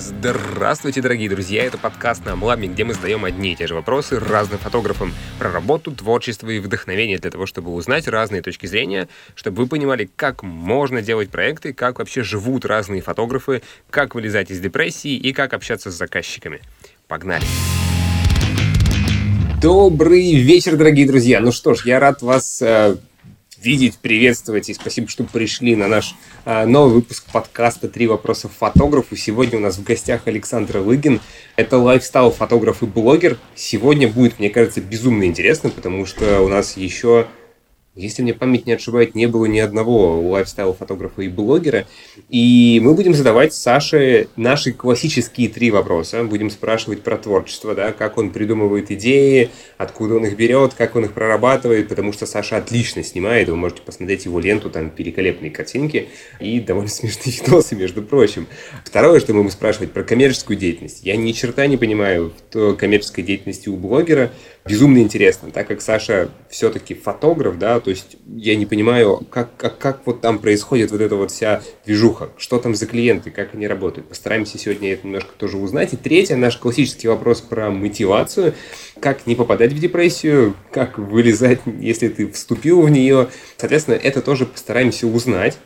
Здравствуйте, дорогие друзья! Это подкаст на Амламе, где мы задаем одни и те же вопросы разным фотографам про работу, творчество и вдохновение для того, чтобы узнать разные точки зрения, чтобы вы понимали, как можно делать проекты, как вообще живут разные фотографы, как вылезать из депрессии и как общаться с заказчиками. Погнали! Добрый вечер, дорогие друзья! Ну что ж, я рад вас э, видеть, приветствовать и спасибо, что пришли на наш э, новый выпуск подкаста «Три вопроса фотографу». Сегодня у нас в гостях Александр Лыгин. Это лайфстайл-фотограф и блогер. Сегодня будет, мне кажется, безумно интересно, потому что у нас еще если мне память не отшибает, не было ни одного лайфстайл-фотографа и блогера. И мы будем задавать Саше наши классические три вопроса. Будем спрашивать про творчество, да, как он придумывает идеи, откуда он их берет, как он их прорабатывает, потому что Саша отлично снимает. Вы можете посмотреть его ленту, там великолепные картинки и довольно смешные видосы, между прочим. Второе, что мы будем спрашивать про коммерческую деятельность. Я ни черта не понимаю в коммерческой деятельности у блогера, безумно интересно, так как Саша все-таки фотограф, да, то есть я не понимаю, как, как, как вот там происходит вот эта вот вся движуха, что там за клиенты, как они работают. Постараемся сегодня это немножко тоже узнать. И третье, наш классический вопрос про мотивацию, как не попадать в депрессию, как вылезать, если ты вступил в нее. Соответственно, это тоже постараемся узнать.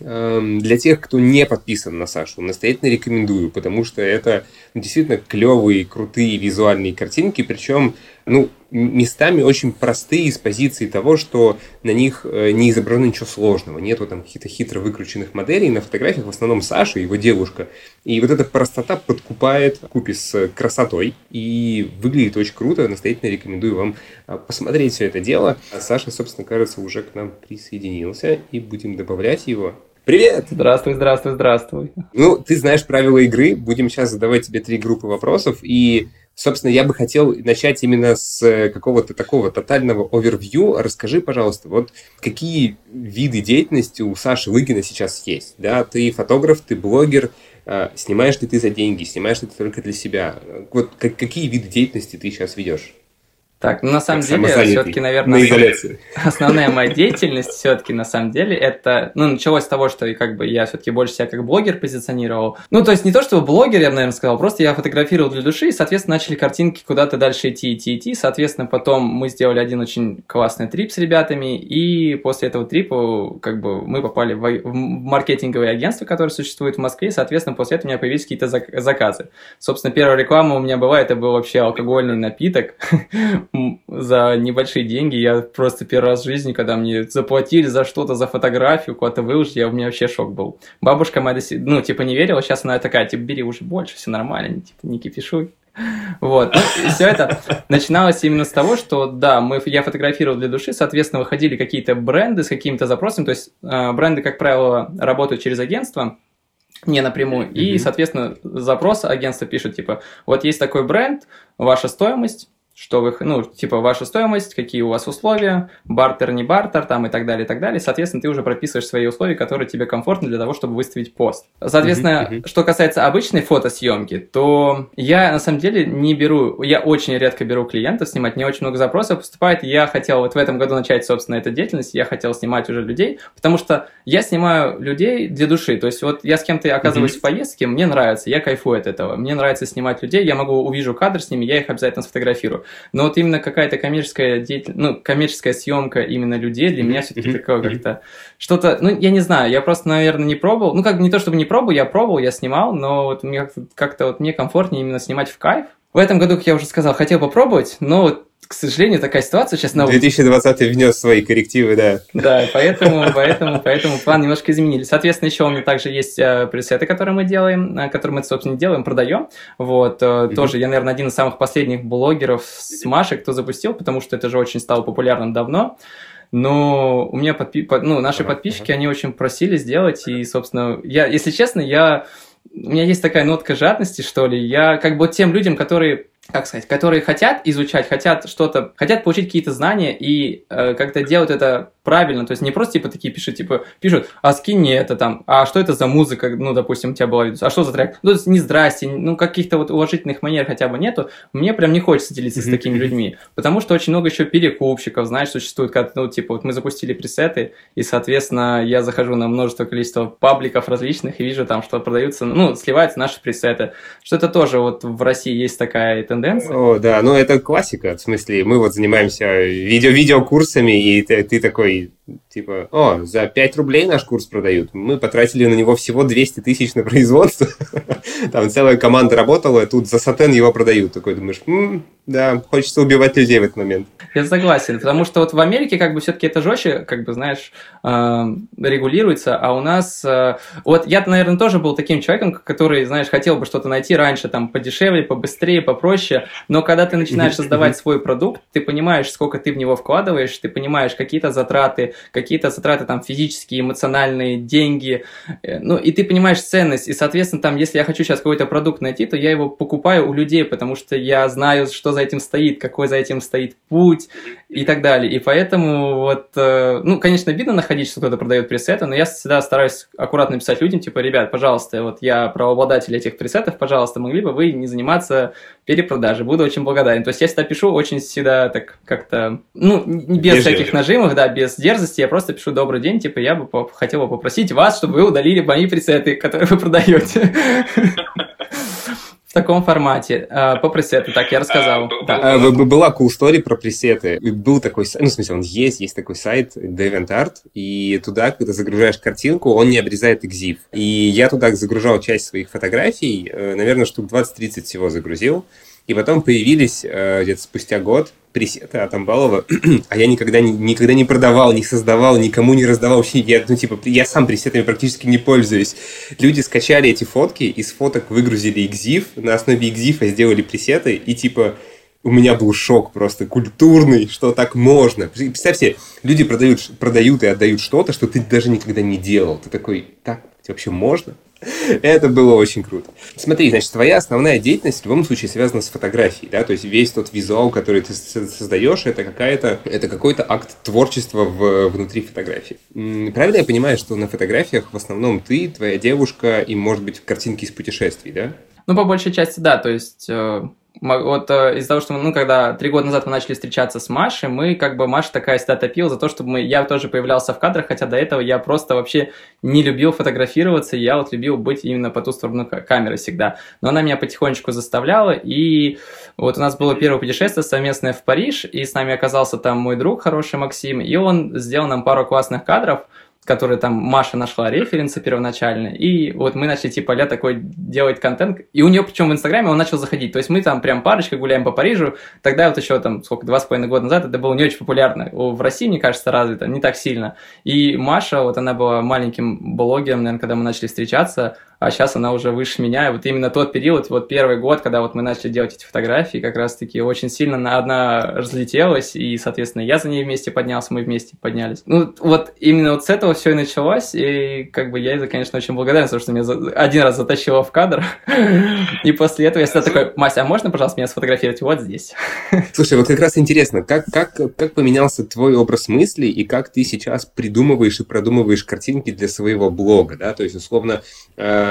Эм, для тех, кто не подписан на Сашу, настоятельно рекомендую, потому что это действительно клевые, крутые визуальные картинки, причем ну, местами очень простые с позиции того, что на них э, не изображено ничего сложного, нету там каких-то хитро выкрученных моделей, на фотографиях в основном Саша, его девушка, и вот эта простота подкупает купе с красотой, и выглядит очень круто, настоятельно рекомендую вам э, посмотреть все это дело. Саша, собственно, кажется, уже к нам присоединился, и будем добавлять его. Привет! Здравствуй, здравствуй, здравствуй. Ну, ты знаешь правила игры. Будем сейчас задавать тебе три группы вопросов. И, собственно, я бы хотел начать именно с э, какого-то такого тотального овервью. Расскажи, пожалуйста, вот какие виды деятельности у Саши Лыгина сейчас есть? Да, ты фотограф, ты блогер, э, снимаешь ли ты за деньги, снимаешь ли ты только для себя? Вот какие виды деятельности ты сейчас ведешь? Так, ну на самом деле, все-таки, наверное, на основная моя деятельность все-таки на самом деле это, ну, началось с того, что как бы я все-таки больше себя как блогер позиционировал. Ну, то есть не то, что блогер, я бы, наверное, сказал, просто я фотографировал для души, и, соответственно, начали картинки куда-то дальше идти, идти, идти. Соответственно, потом мы сделали один очень классный трип с ребятами, и после этого трипа как бы мы попали в, в маркетинговое агентство, которое существует в Москве, и, соответственно, после этого у меня появились какие-то заказы. Собственно, первая реклама у меня была, это был вообще алкогольный напиток, за небольшие деньги. Я просто первый раз в жизни, когда мне заплатили за что-то, за фотографию, куда-то выложили, я, у меня вообще шок был. Бабушка моя, ну, типа, не верила, сейчас она такая, типа, бери уже больше, все нормально, типа, не кипишуй. Вот. Ну, все это начиналось именно с того, что, да, мы, я фотографировал для души, соответственно, выходили какие-то бренды с какими-то запросами, то есть э, бренды, как правило, работают через агентство, не напрямую. Mm-hmm. И, соответственно, запрос агентства пишет, типа, вот есть такой бренд, ваша стоимость, что вы, ну, типа, ваша стоимость, какие у вас условия, бартер, не бартер, там и так далее, и так далее. Соответственно, ты уже прописываешь свои условия, которые тебе комфортны для того, чтобы выставить пост. Соответственно, uh-huh, uh-huh. что касается обычной фотосъемки, то я, на самом деле, не беру, я очень редко беру клиентов снимать, не очень много запросов поступает. Я хотел вот в этом году начать, собственно, эту деятельность, я хотел снимать уже людей, потому что я снимаю людей для души. То есть вот я с кем-то оказываюсь uh-huh. в поездке, мне нравится, я кайфую от этого. Мне нравится снимать людей, я могу увижу кадр с ними, я их обязательно сфотографирую. Но вот именно какая-то коммерческая деятельность, ну, коммерческая съемка именно людей для меня все-таки такое как-то что-то, ну, я не знаю, я просто, наверное, не пробовал. Ну, как не то чтобы не пробовал, я пробовал, я снимал, но вот мне как-то, как-то вот мне комфортнее именно снимать в кайф. В этом году, как я уже сказал, хотел попробовать, но вот к сожалению, такая ситуация сейчас на 2020 внес свои коррективы, да. Да, поэтому, поэтому, поэтому план немножко изменили. Соответственно, еще у меня также есть э, пресеты, которые мы делаем, э, которые мы, собственно, делаем, продаем. Вот, mm-hmm. тоже я, наверное, один из самых последних блогеров с Машей, кто запустил, потому что это же очень стало популярным давно. Но у меня подпи... ну, наши подписчики, они очень просили сделать, и, собственно, я, если честно, я у меня есть такая нотка жадности, что ли. Я как бы тем людям, которые как сказать, которые хотят изучать, хотят что-то, хотят получить какие-то знания и э, как-то делают это правильно, то есть не просто типа такие пишут, типа пишут, а скинь мне это там, а что это за музыка, ну, допустим, у тебя была, а что за трек, ну, то есть не здрасте, ну, каких-то вот уважительных манер хотя бы нету, мне прям не хочется делиться с такими людьми, потому что очень много еще перекупщиков, знаешь, существует, как, ну, типа, вот мы запустили пресеты, и, соответственно, я захожу на множество количества пабликов различных и вижу там, что продаются, ну, сливаются наши пресеты, что это тоже вот в России есть такая тенденция. О, да, ну, это классика, в смысле, мы вот занимаемся видео видеокурсами, и ты, ты такой, stories типа, о, за 5 рублей наш курс продают. Мы потратили на него всего 200 тысяч на производство. Там целая команда работала, тут за сатен его продают. Такой думаешь, м-м, да, хочется убивать людей в этот момент. Я согласен, потому что вот в Америке как бы все-таки это жестче, как бы, знаешь, э, регулируется, а у нас... Э, вот я, наверное, тоже был таким человеком, который, знаешь, хотел бы что-то найти раньше, там, подешевле, побыстрее, попроще, но когда ты начинаешь создавать свой продукт, ты понимаешь, сколько ты в него вкладываешь, ты понимаешь какие-то затраты, какие-то затраты там физические, эмоциональные, деньги, э, ну, и ты понимаешь ценность, и, соответственно, там, если я хочу сейчас какой-то продукт найти, то я его покупаю у людей, потому что я знаю, что за этим стоит, какой за этим стоит путь и так далее, и поэтому вот, э, ну, конечно, видно находить, что кто-то продает пресеты, но я всегда стараюсь аккуратно писать людям, типа, ребят, пожалуйста, вот я правообладатель этих пресетов, пожалуйста, могли бы вы не заниматься перепродажей, буду очень благодарен. То есть я всегда пишу очень всегда так как-то, ну, без Бежевый. всяких нажимов, да, без дерзости, я просто пишу добрый день, типа я бы хотел бы попросить вас, чтобы вы удалили мои пресеты, которые вы продаете. В таком формате. А, по пресету, так, я рассказал. А, была cool story про пресеты. Был такой сайт, ну, в смысле, он есть, есть такой сайт DeviantArt, и туда, когда загружаешь картинку, он не обрезает EXIF. И я туда загружал часть своих фотографий, э, наверное, штук 20-30 всего загрузил. И потом появились э, где-то спустя год пресеты от Амбалова, а я никогда, никогда не продавал, не создавал, никому не раздавал вообще. Я, ну, типа, я сам пресетами практически не пользуюсь. Люди скачали эти фотки, из фоток выгрузили экзиф, на основе экзифа сделали пресеты, и типа у меня был шок просто культурный, что так можно. Представьте, люди продают, продают и отдают что-то, что ты даже никогда не делал. Ты такой, так вообще можно? Это было очень круто. Смотри, значит, твоя основная деятельность в любом случае связана с фотографией, да, то есть весь тот визуал, который ты создаешь, это какая-то, это какой-то акт творчества в, внутри фотографии. Правильно я понимаю, что на фотографиях в основном ты, твоя девушка и, может быть, картинки из путешествий, да? Ну, по большей части, да, то есть э, вот э, из-за того, что, ну, когда три года назад мы начали встречаться с Машей, мы, как бы, Маша такая всегда топила за то, чтобы мы, я тоже появлялся в кадрах, хотя до этого я просто вообще не любил фотографироваться, я вот любил быть именно по ту сторону камеры всегда. Но она меня потихонечку заставляла, и вот у нас было первое путешествие совместное в Париж, и с нами оказался там мой друг хороший Максим, и он сделал нам пару классных кадров, который там Маша нашла референсы первоначально, и вот мы начали типа ля такой делать контент, и у нее причем в Инстаграме он начал заходить, то есть мы там прям парочкой гуляем по Парижу, тогда вот еще там сколько, два с половиной года назад это было не очень популярно, в России, мне кажется, развито, не так сильно, и Маша, вот она была маленьким блогером, наверное, когда мы начали встречаться, а сейчас она уже выше меня. И вот именно тот период, вот первый год, когда вот мы начали делать эти фотографии, как раз-таки очень сильно на одна разлетелась, и, соответственно, я за ней вместе поднялся, мы вместе поднялись. Ну, вот именно вот с этого все и началось, и как бы я это, конечно, очень благодарен, потому что меня один раз затащило в кадр, и после этого я всегда такой, Мася, а можно, пожалуйста, меня сфотографировать вот здесь? Слушай, вот как раз интересно, как, как, как поменялся твой образ мысли, и как ты сейчас придумываешь и продумываешь картинки для своего блога, да, то есть, условно, э,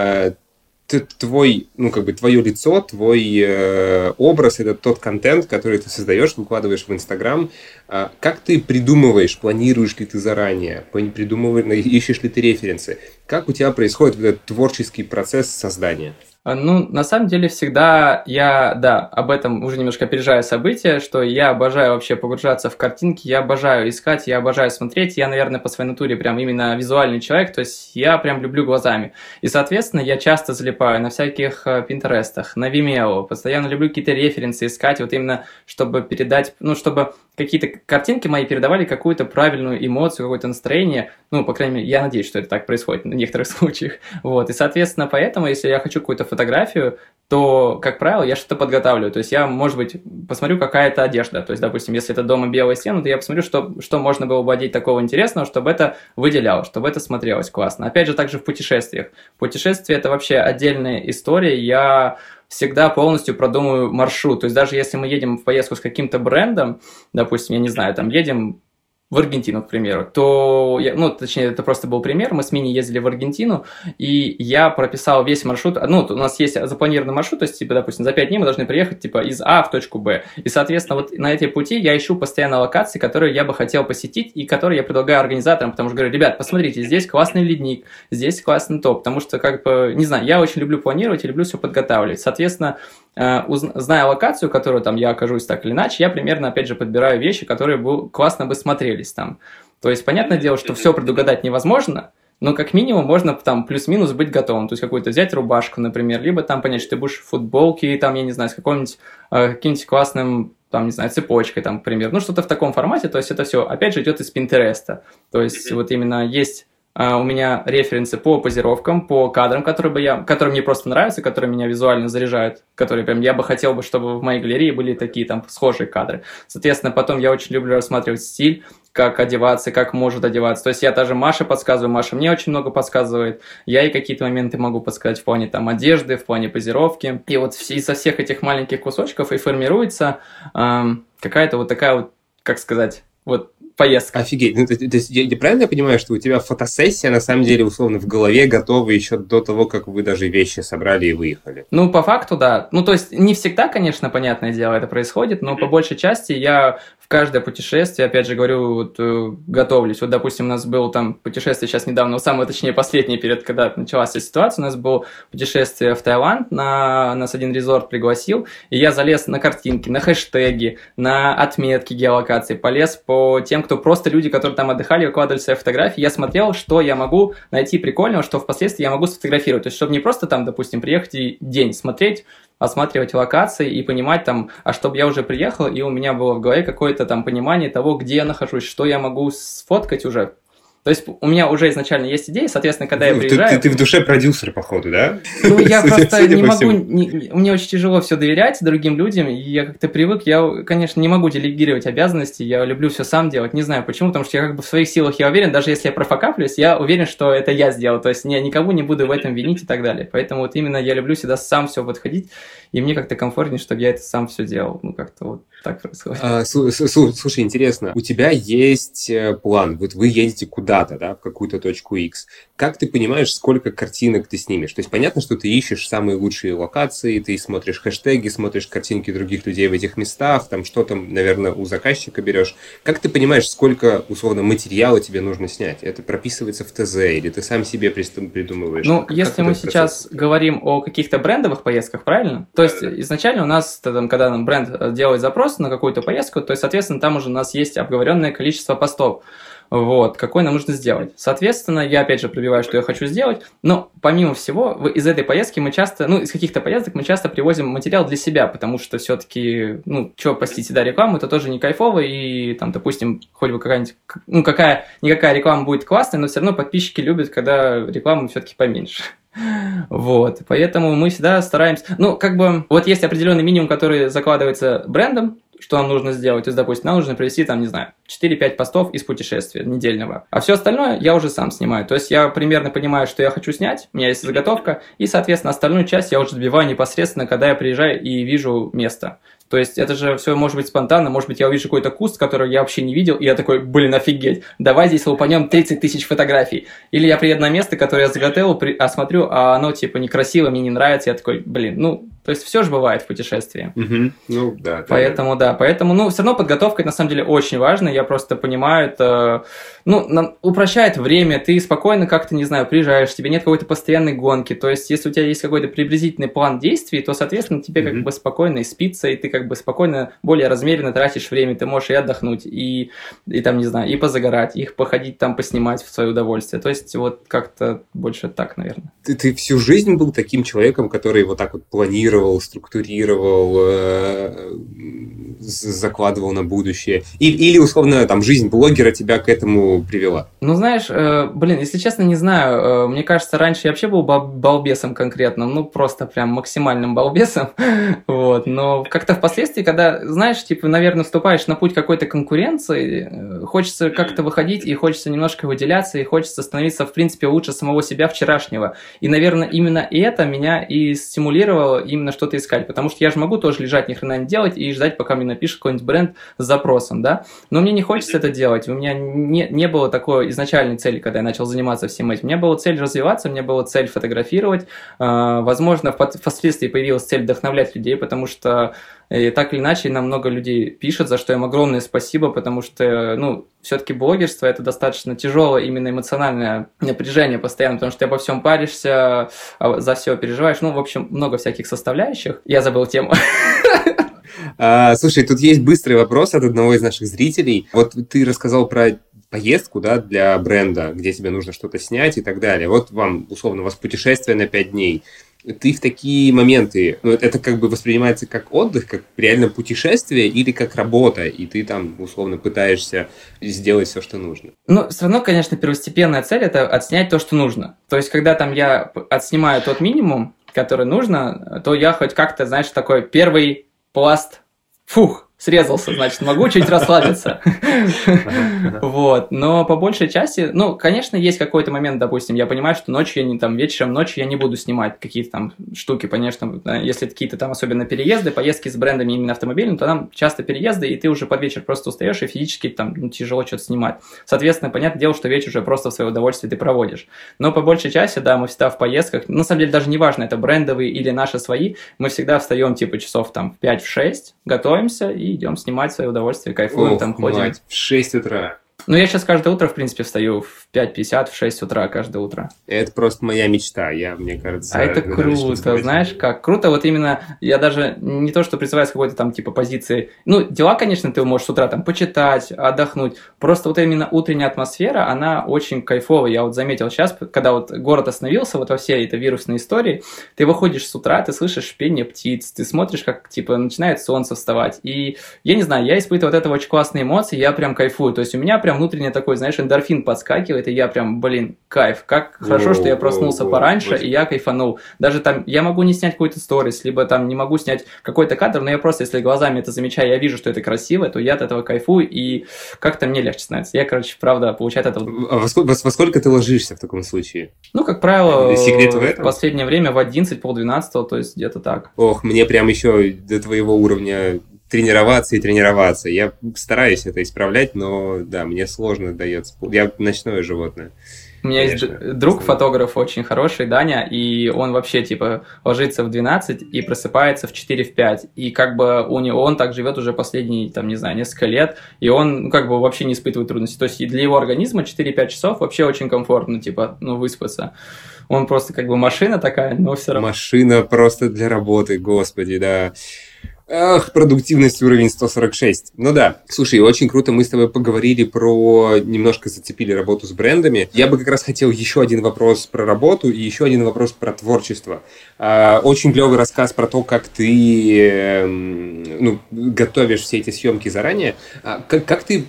твой, ну, как бы, твое лицо, твой э, образ, это тот контент, который ты создаешь, выкладываешь в Инстаграм. Э, как ты придумываешь, планируешь ли ты заранее, придумываешь, ищешь ли ты референсы? Как у тебя происходит этот творческий процесс создания? А, ну, на самом деле, всегда я, да, об этом уже немножко опережаю события, что я обожаю вообще погружаться в картинки, я обожаю искать, я обожаю смотреть, я, наверное, по своей натуре прям именно визуальный человек, то есть я прям люблю глазами. И, соответственно, я часто залипаю на всяких э, пинтерестах, на Vimeo, постоянно люблю какие-то референсы искать, вот именно, чтобы передать, ну, чтобы какие-то картинки мои передавали какую-то правильную эмоцию, какое-то настроение. Ну, по крайней мере, я надеюсь, что это так происходит в некоторых случаях. Вот. И, соответственно, поэтому, если я хочу какую-то фотографию, то, как правило, я что-то подготавливаю. То есть я, может быть, посмотрю, какая это одежда. То есть, допустим, если это дома белая стена, то я посмотрю, что, что можно было бы одеть такого интересного, чтобы это выделялось, чтобы это смотрелось классно. Опять же, также в путешествиях. Путешествие – это вообще отдельная история. Я всегда полностью продумаю маршрут. То есть даже если мы едем в поездку с каким-то брендом, допустим, я не знаю, там едем в Аргентину, к примеру, то, я, ну, точнее, это просто был пример, мы с Мини ездили в Аргентину, и я прописал весь маршрут, ну, у нас есть запланированный маршрут, то есть, типа, допустим, за 5 дней мы должны приехать, типа, из А в точку Б, и, соответственно, вот на эти пути я ищу постоянно локации, которые я бы хотел посетить, и которые я предлагаю организаторам, потому что говорю, ребят, посмотрите, здесь классный ледник, здесь классный топ, потому что, как бы, не знаю, я очень люблю планировать и люблю все подготавливать, соответственно, зная локацию, которую там я окажусь так или иначе, я примерно, опять же, подбираю вещи, которые бы классно бы смотрели смотрелись там. То есть, понятное дело, что все предугадать невозможно, но как минимум можно там плюс-минус быть готовым. То есть какую-то взять рубашку, например, либо там понять, что ты будешь в футболке, там, я не знаю, с каким-нибудь э, каким-нибудь классным там, не знаю, цепочкой, там, например, ну, что-то в таком формате, то есть это все, опять же, идет из Пинтереста, то есть вот именно есть у меня референсы по позировкам, по кадрам, которые, бы я, которые мне просто нравятся, которые меня визуально заряжают, которые прям я бы хотел бы, чтобы в моей галерее были такие там схожие кадры. Соответственно, потом я очень люблю рассматривать стиль, как одеваться, как может одеваться. То есть я даже Маше подсказываю, Маша мне очень много подсказывает. Я ей какие-то моменты могу подсказать в плане там одежды, в плане позировки. И вот из-за всех этих маленьких кусочков и формируется эм, какая-то вот такая вот, как сказать, вот поездка. Офигеть. Ну, то, то есть, я, я правильно понимаю, что у тебя фотосессия, на самом деле, условно, в голове готова еще до того, как вы даже вещи собрали и выехали? Ну, по факту, да. Ну, то есть, не всегда, конечно, понятное дело, это происходит, но по большей части я каждое путешествие, опять же говорю, вот, э, готовлюсь. Вот, допустим, у нас было там путешествие сейчас недавно, самое, точнее, последнее перед, когда началась эта ситуация, у нас было путешествие в Таиланд, на, нас один резорт пригласил, и я залез на картинки, на хэштеги, на отметки геолокации, полез по тем, кто просто люди, которые там отдыхали, выкладывали свои фотографии, я смотрел, что я могу найти прикольного, что впоследствии я могу сфотографировать. То есть, чтобы не просто там, допустим, приехать и день смотреть, осматривать локации и понимать там, а чтобы я уже приехал, и у меня было в голове какое-то там понимание того, где я нахожусь, что я могу сфоткать уже, то есть у меня уже изначально есть идея, соответственно, когда я приезжаю... Ты, ты, ты в душе продюсер, походу, да? Ну, я просто не могу... Не, мне очень тяжело все доверять другим людям, и я как-то привык, я, конечно, не могу делегировать обязанности, я люблю все сам делать, не знаю почему, потому что я как бы в своих силах, я уверен, даже если я профокаплюсь, я уверен, что это я сделал, то есть я никого не буду в этом винить и так далее. Поэтому вот именно я люблю всегда сам все подходить, и мне как-то комфортнее, чтобы я это сам все делал. Ну, как-то вот так происходит. А, слушай, интересно, у тебя есть э, план, вот вы едете куда-то, да, в какую-то точку X. Как ты понимаешь, сколько картинок ты снимешь? То есть понятно, что ты ищешь самые лучшие локации, ты смотришь хэштеги, смотришь картинки других людей в этих местах, там что там, наверное, у заказчика берешь. Как ты понимаешь, сколько, условно, материала тебе нужно снять? Это прописывается в ТЗ или ты сам себе придумываешь? Ну, как, если как мы сейчас говорим о каких-то брендовых поездках, правильно? То есть изначально у нас, там, когда бренд делает запрос, на какую-то поездку, то есть, соответственно, там уже у нас есть обговоренное количество постов. Вот, какой нам нужно сделать. Соответственно, я опять же пробиваю, что я хочу сделать, но помимо всего, из этой поездки мы часто, ну, из каких-то поездок мы часто привозим материал для себя, потому что все-таки, ну, что, простите, да, рекламу, это тоже не кайфово, и там, допустим, хоть бы какая-нибудь, ну, какая, никакая реклама будет классная, но все равно подписчики любят, когда реклама все-таки поменьше. Вот, поэтому мы всегда стараемся... Ну, как бы, вот есть определенный минимум, который закладывается брендом, что нам нужно сделать. То есть, допустим, нам нужно провести, там, не знаю, 4-5 постов из путешествия недельного. А все остальное я уже сам снимаю. То есть, я примерно понимаю, что я хочу снять, у меня есть заготовка, и, соответственно, остальную часть я уже добиваю непосредственно, когда я приезжаю и вижу место. То есть это же все может быть спонтанно, может быть, я увижу какой-то куст, который я вообще не видел, и я такой, блин, офигеть, давай здесь лупанем 30 тысяч фотографий. Или я приеду на место, которое я заготовил, при... осмотрю, а оно типа некрасиво, мне не нравится, я такой, блин, ну, то есть все же бывает в путешествии. Угу. Ну, да. Поэтому, да, поэтому, ну, все равно подготовка на самом деле очень важна, я просто понимаю, это, ну, нам упрощает время, ты спокойно как-то, не знаю, приезжаешь, тебе нет какой-то постоянной гонки, то есть если у тебя есть какой-то приблизительный план действий, то, соответственно, тебе угу. как бы спокойно и спится, и ты как бы спокойно, более размеренно тратишь время, ты можешь и отдохнуть, и, и там, не знаю, и позагорать, их походить там, поснимать в свое удовольствие. То есть вот как-то больше так, наверное. Ты, ты всю жизнь был таким человеком, который вот так вот планировал, структурировал, э, закладывал на будущее? Или, или, условно, там, жизнь блогера тебя к этому привела? Ну, знаешь, э, блин, если честно, не знаю. Э, мне кажется, раньше я вообще был балбесом конкретным, ну, просто прям максимальным балбесом. вот. Но как-то впоследствии, когда, знаешь, типа, наверное, вступаешь на путь какой-то конкуренции, э, хочется как-то выходить, и хочется немножко выделяться, и хочется становиться, в принципе, лучше самого себя вчерашнего. И, наверное, именно это меня и стимулировало именно что-то искать. Потому что я же могу тоже лежать, ни хрена не делать, и ждать, пока мне напишет какой-нибудь бренд с запросом, да. Но мне не хочется это делать. У меня не, не было такой изначальной цели, когда я начал заниматься всем этим. У меня была цель развиваться, у меня была цель фотографировать. А, возможно, впоследствии появилась цель вдохновлять людей, потому что и так или иначе, нам много людей пишет, за что им огромное спасибо, потому что, ну, все-таки блогерство это достаточно тяжелое именно эмоциональное напряжение постоянно, потому что ты обо всем паришься, а за все переживаешь. Ну, в общем, много всяких составляющих. Я забыл тему. А, слушай, тут есть быстрый вопрос от одного из наших зрителей. Вот ты рассказал про поездку, да, для бренда, где тебе нужно что-то снять и так далее. Вот вам, условно, у вас путешествие на 5 дней ты в такие моменты, ну, это как бы воспринимается как отдых, как реально путешествие или как работа, и ты там условно пытаешься сделать все, что нужно? Ну, все равно, конечно, первостепенная цель это отснять то, что нужно. То есть, когда там я отснимаю тот минимум, который нужно, то я хоть как-то, знаешь, такой первый пласт, фух, срезался, значит, могу чуть расслабиться. Вот, но по большей части, ну, конечно, есть какой-то момент, допустим, я понимаю, что ночью я не там, вечером, ночью я не буду снимать какие-то там штуки, конечно, если какие-то там особенно переезды, поездки с брендами именно автомобильными, то там часто переезды, и ты уже под вечер просто устаешь, и физически там ну, тяжело что-то снимать. Соответственно, понятное дело, что вечер уже просто в свое удовольствие ты проводишь. Но по большей части, да, мы всегда в поездках, на самом деле даже не важно, это брендовые или наши свои, мы всегда встаем типа часов там в 5-6, готовимся и идем снимать свое удовольствие, кайфуем, Ох, там ходим. Мать, в 6 утра. Ну, я сейчас каждое утро, в принципе, встаю в 5.50, в 6 утра каждое утро. Это просто моя мечта, я, мне кажется... А это круто, знаешь, как? Круто, вот именно, я даже не то, что представляю с какой-то там, типа, позиции, ну, дела, конечно, ты можешь с утра там почитать, отдохнуть, просто вот именно утренняя атмосфера, она очень кайфовая, я вот заметил сейчас, когда вот город остановился вот во всей этой вирусной истории, ты выходишь с утра, ты слышишь пение птиц, ты смотришь, как, типа, начинает солнце вставать, и, я не знаю, я испытываю от этого очень классные эмоции, я прям кайфую, то есть у меня прям внутренне такой, знаешь, эндорфин подскакивает, и я прям, блин, кайф. Как хорошо, что я проснулся пораньше, и я кайфанул. Даже там, я могу не снять какой-то сторис, либо там не могу снять какой-то кадр, но я просто, если глазами это замечаю, я вижу, что это красиво, то я от этого кайфую, и как-то мне легче становится. Я, короче, правда, получаю от этого... А во сколько, во сколько ты ложишься в таком случае? Ну, как правило, Секрет в, этом? в последнее время в 11, полдвенадцатого, то есть где-то так. Ох, мне прям еще до твоего уровня тренироваться и тренироваться. Я стараюсь это исправлять, но да, мне сложно дается. Я ночное животное. У меня Конечно, есть друг фотограф очень хороший, Даня, и он вообще типа ложится в 12 и просыпается в 4 в 5. И как бы у него он так живет уже последние, там, не знаю, несколько лет, и он ну, как бы вообще не испытывает трудностей. То есть для его организма 4-5 часов вообще очень комфортно, типа, ну, выспаться. Он просто как бы машина такая, но все равно. Машина просто для работы, господи, да. Ах, продуктивность уровень 146. Ну да. Слушай, очень круто мы с тобой поговорили про... Немножко зацепили работу с брендами. Я бы как раз хотел еще один вопрос про работу и еще один вопрос про творчество. А, очень клевый рассказ про то, как ты эм, ну, готовишь все эти съемки заранее. А как, как ты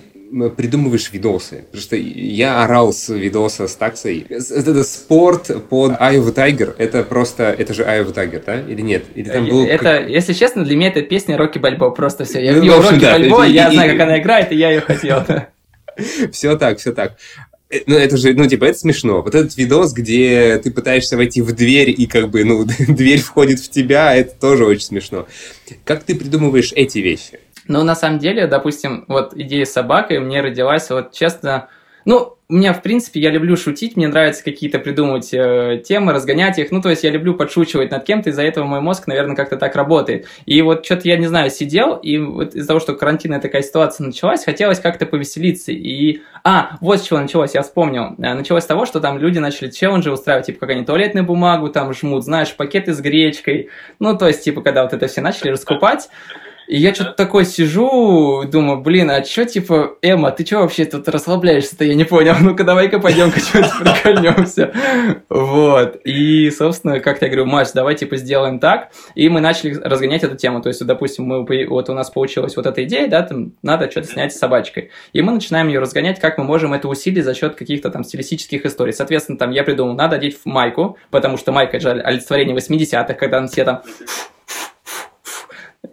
придумываешь видосы. Потому что я орал с видоса с таксой. Это спорт под Eye of Tiger. Это просто, это же Eye of Tiger, да? Или нет? Или там был... Это, если честно, для меня это песня Рокки Бальбо. Просто все. Я ну, Рокки да, Бальбо, я и, знаю, как она играет, и я ее хотел. Все так, все так. Э, ну, это же, ну, типа, это смешно. Вот этот видос, где ты пытаешься войти в дверь, и как бы, ну, дверь входит в тебя, это тоже очень смешно. Как ты придумываешь эти вещи? Но на самом деле, допустим, вот идея с собакой мне родилась, вот честно, ну, у меня, в принципе, я люблю шутить, мне нравится какие-то придумывать э, темы, разгонять их. Ну, то есть я люблю подшучивать над кем-то, из-за этого мой мозг, наверное, как-то так работает. И вот что-то я, не знаю, сидел, и вот из-за того, что карантинная такая ситуация началась, хотелось как-то повеселиться. И... А, вот с чего началось, я вспомнил. Э, началось с того, что там люди начали челленджи устраивать, типа, как они туалетную бумагу там жмут, знаешь, пакеты с гречкой. Ну, то есть, типа, когда вот это все начали раскупать, и я что-то такой сижу, думаю, блин, а что, типа, Эмма, ты что вообще тут расслабляешься-то? Я не понял. Ну-ка, давай-ка пойдем-ка что-то прикольнемся. Вот. И, собственно, как я говорю, Маш, давай, типа, сделаем так. И мы начали разгонять эту тему. То есть, допустим, мы, вот у нас получилась вот эта идея, да, там надо что-то снять с собачкой. И мы начинаем ее разгонять, как мы можем это усилить за счет каких-то там стилистических историй. Соответственно, там я придумал, надо одеть в майку, потому что майка – это олицетворение 80-х, когда все там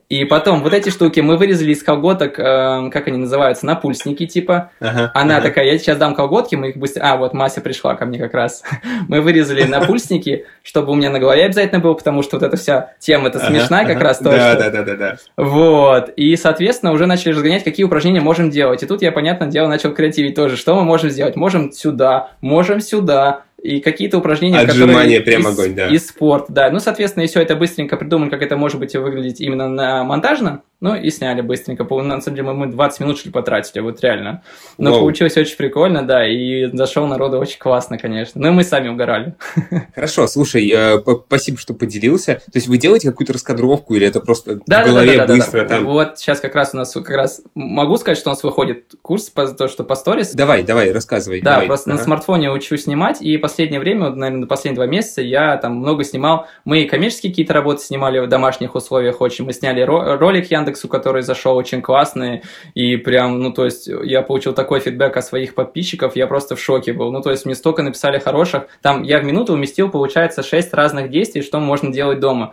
И потом вот эти штуки мы вырезали из колготок, э, как они называются, напульсники типа. Ага, Она ага. такая, я сейчас дам колготки, мы их быстро... А, вот Мася пришла ко мне как раз. мы вырезали напульсники, чтобы у меня на голове обязательно было, потому что вот эта вся тема это смешная ага, как раз тоже. Да, да, да, да, да. Вот. И, соответственно, уже начали разгонять, какие упражнения можем делать. И тут я, понятное дело, начал креативить тоже. Что мы можем сделать? Можем сюда, можем сюда, и какие-то упражнения, Отжимания которые прям из, огонь, да. И спорт, да. Ну, соответственно, и все это быстренько придумали, как это может быть выглядеть именно на монтажно. Ну, и сняли быстренько. На самом деле, мы 20 минут что ли потратили, вот реально. Но Воу. получилось очень прикольно, да, и зашел народу очень классно, конечно. Ну, и мы сами угорали. Хорошо, слушай, э, спасибо, что поделился. То есть вы делаете какую-то раскадровку или это просто да, в голове да, да, быстро да, да. там? Вот сейчас как раз у нас, как раз могу сказать, что у нас выходит курс по то, что по сторис. Давай, давай, рассказывай. Да, давай. просто ага. на смартфоне учу снимать, и последнее время, вот, наверное, последние два месяца я там много снимал. Мы коммерческие какие-то работы снимали в домашних условиях очень. Мы сняли ролик Яндексу, который зашел очень классные, и прям, ну, то есть, я получил такой фидбэк от своих подписчиков, я просто в шоке был. Ну, то есть, мне столько написали хороших. Там я в минуту уместил, получается, 6 разных действий, что можно делать дома.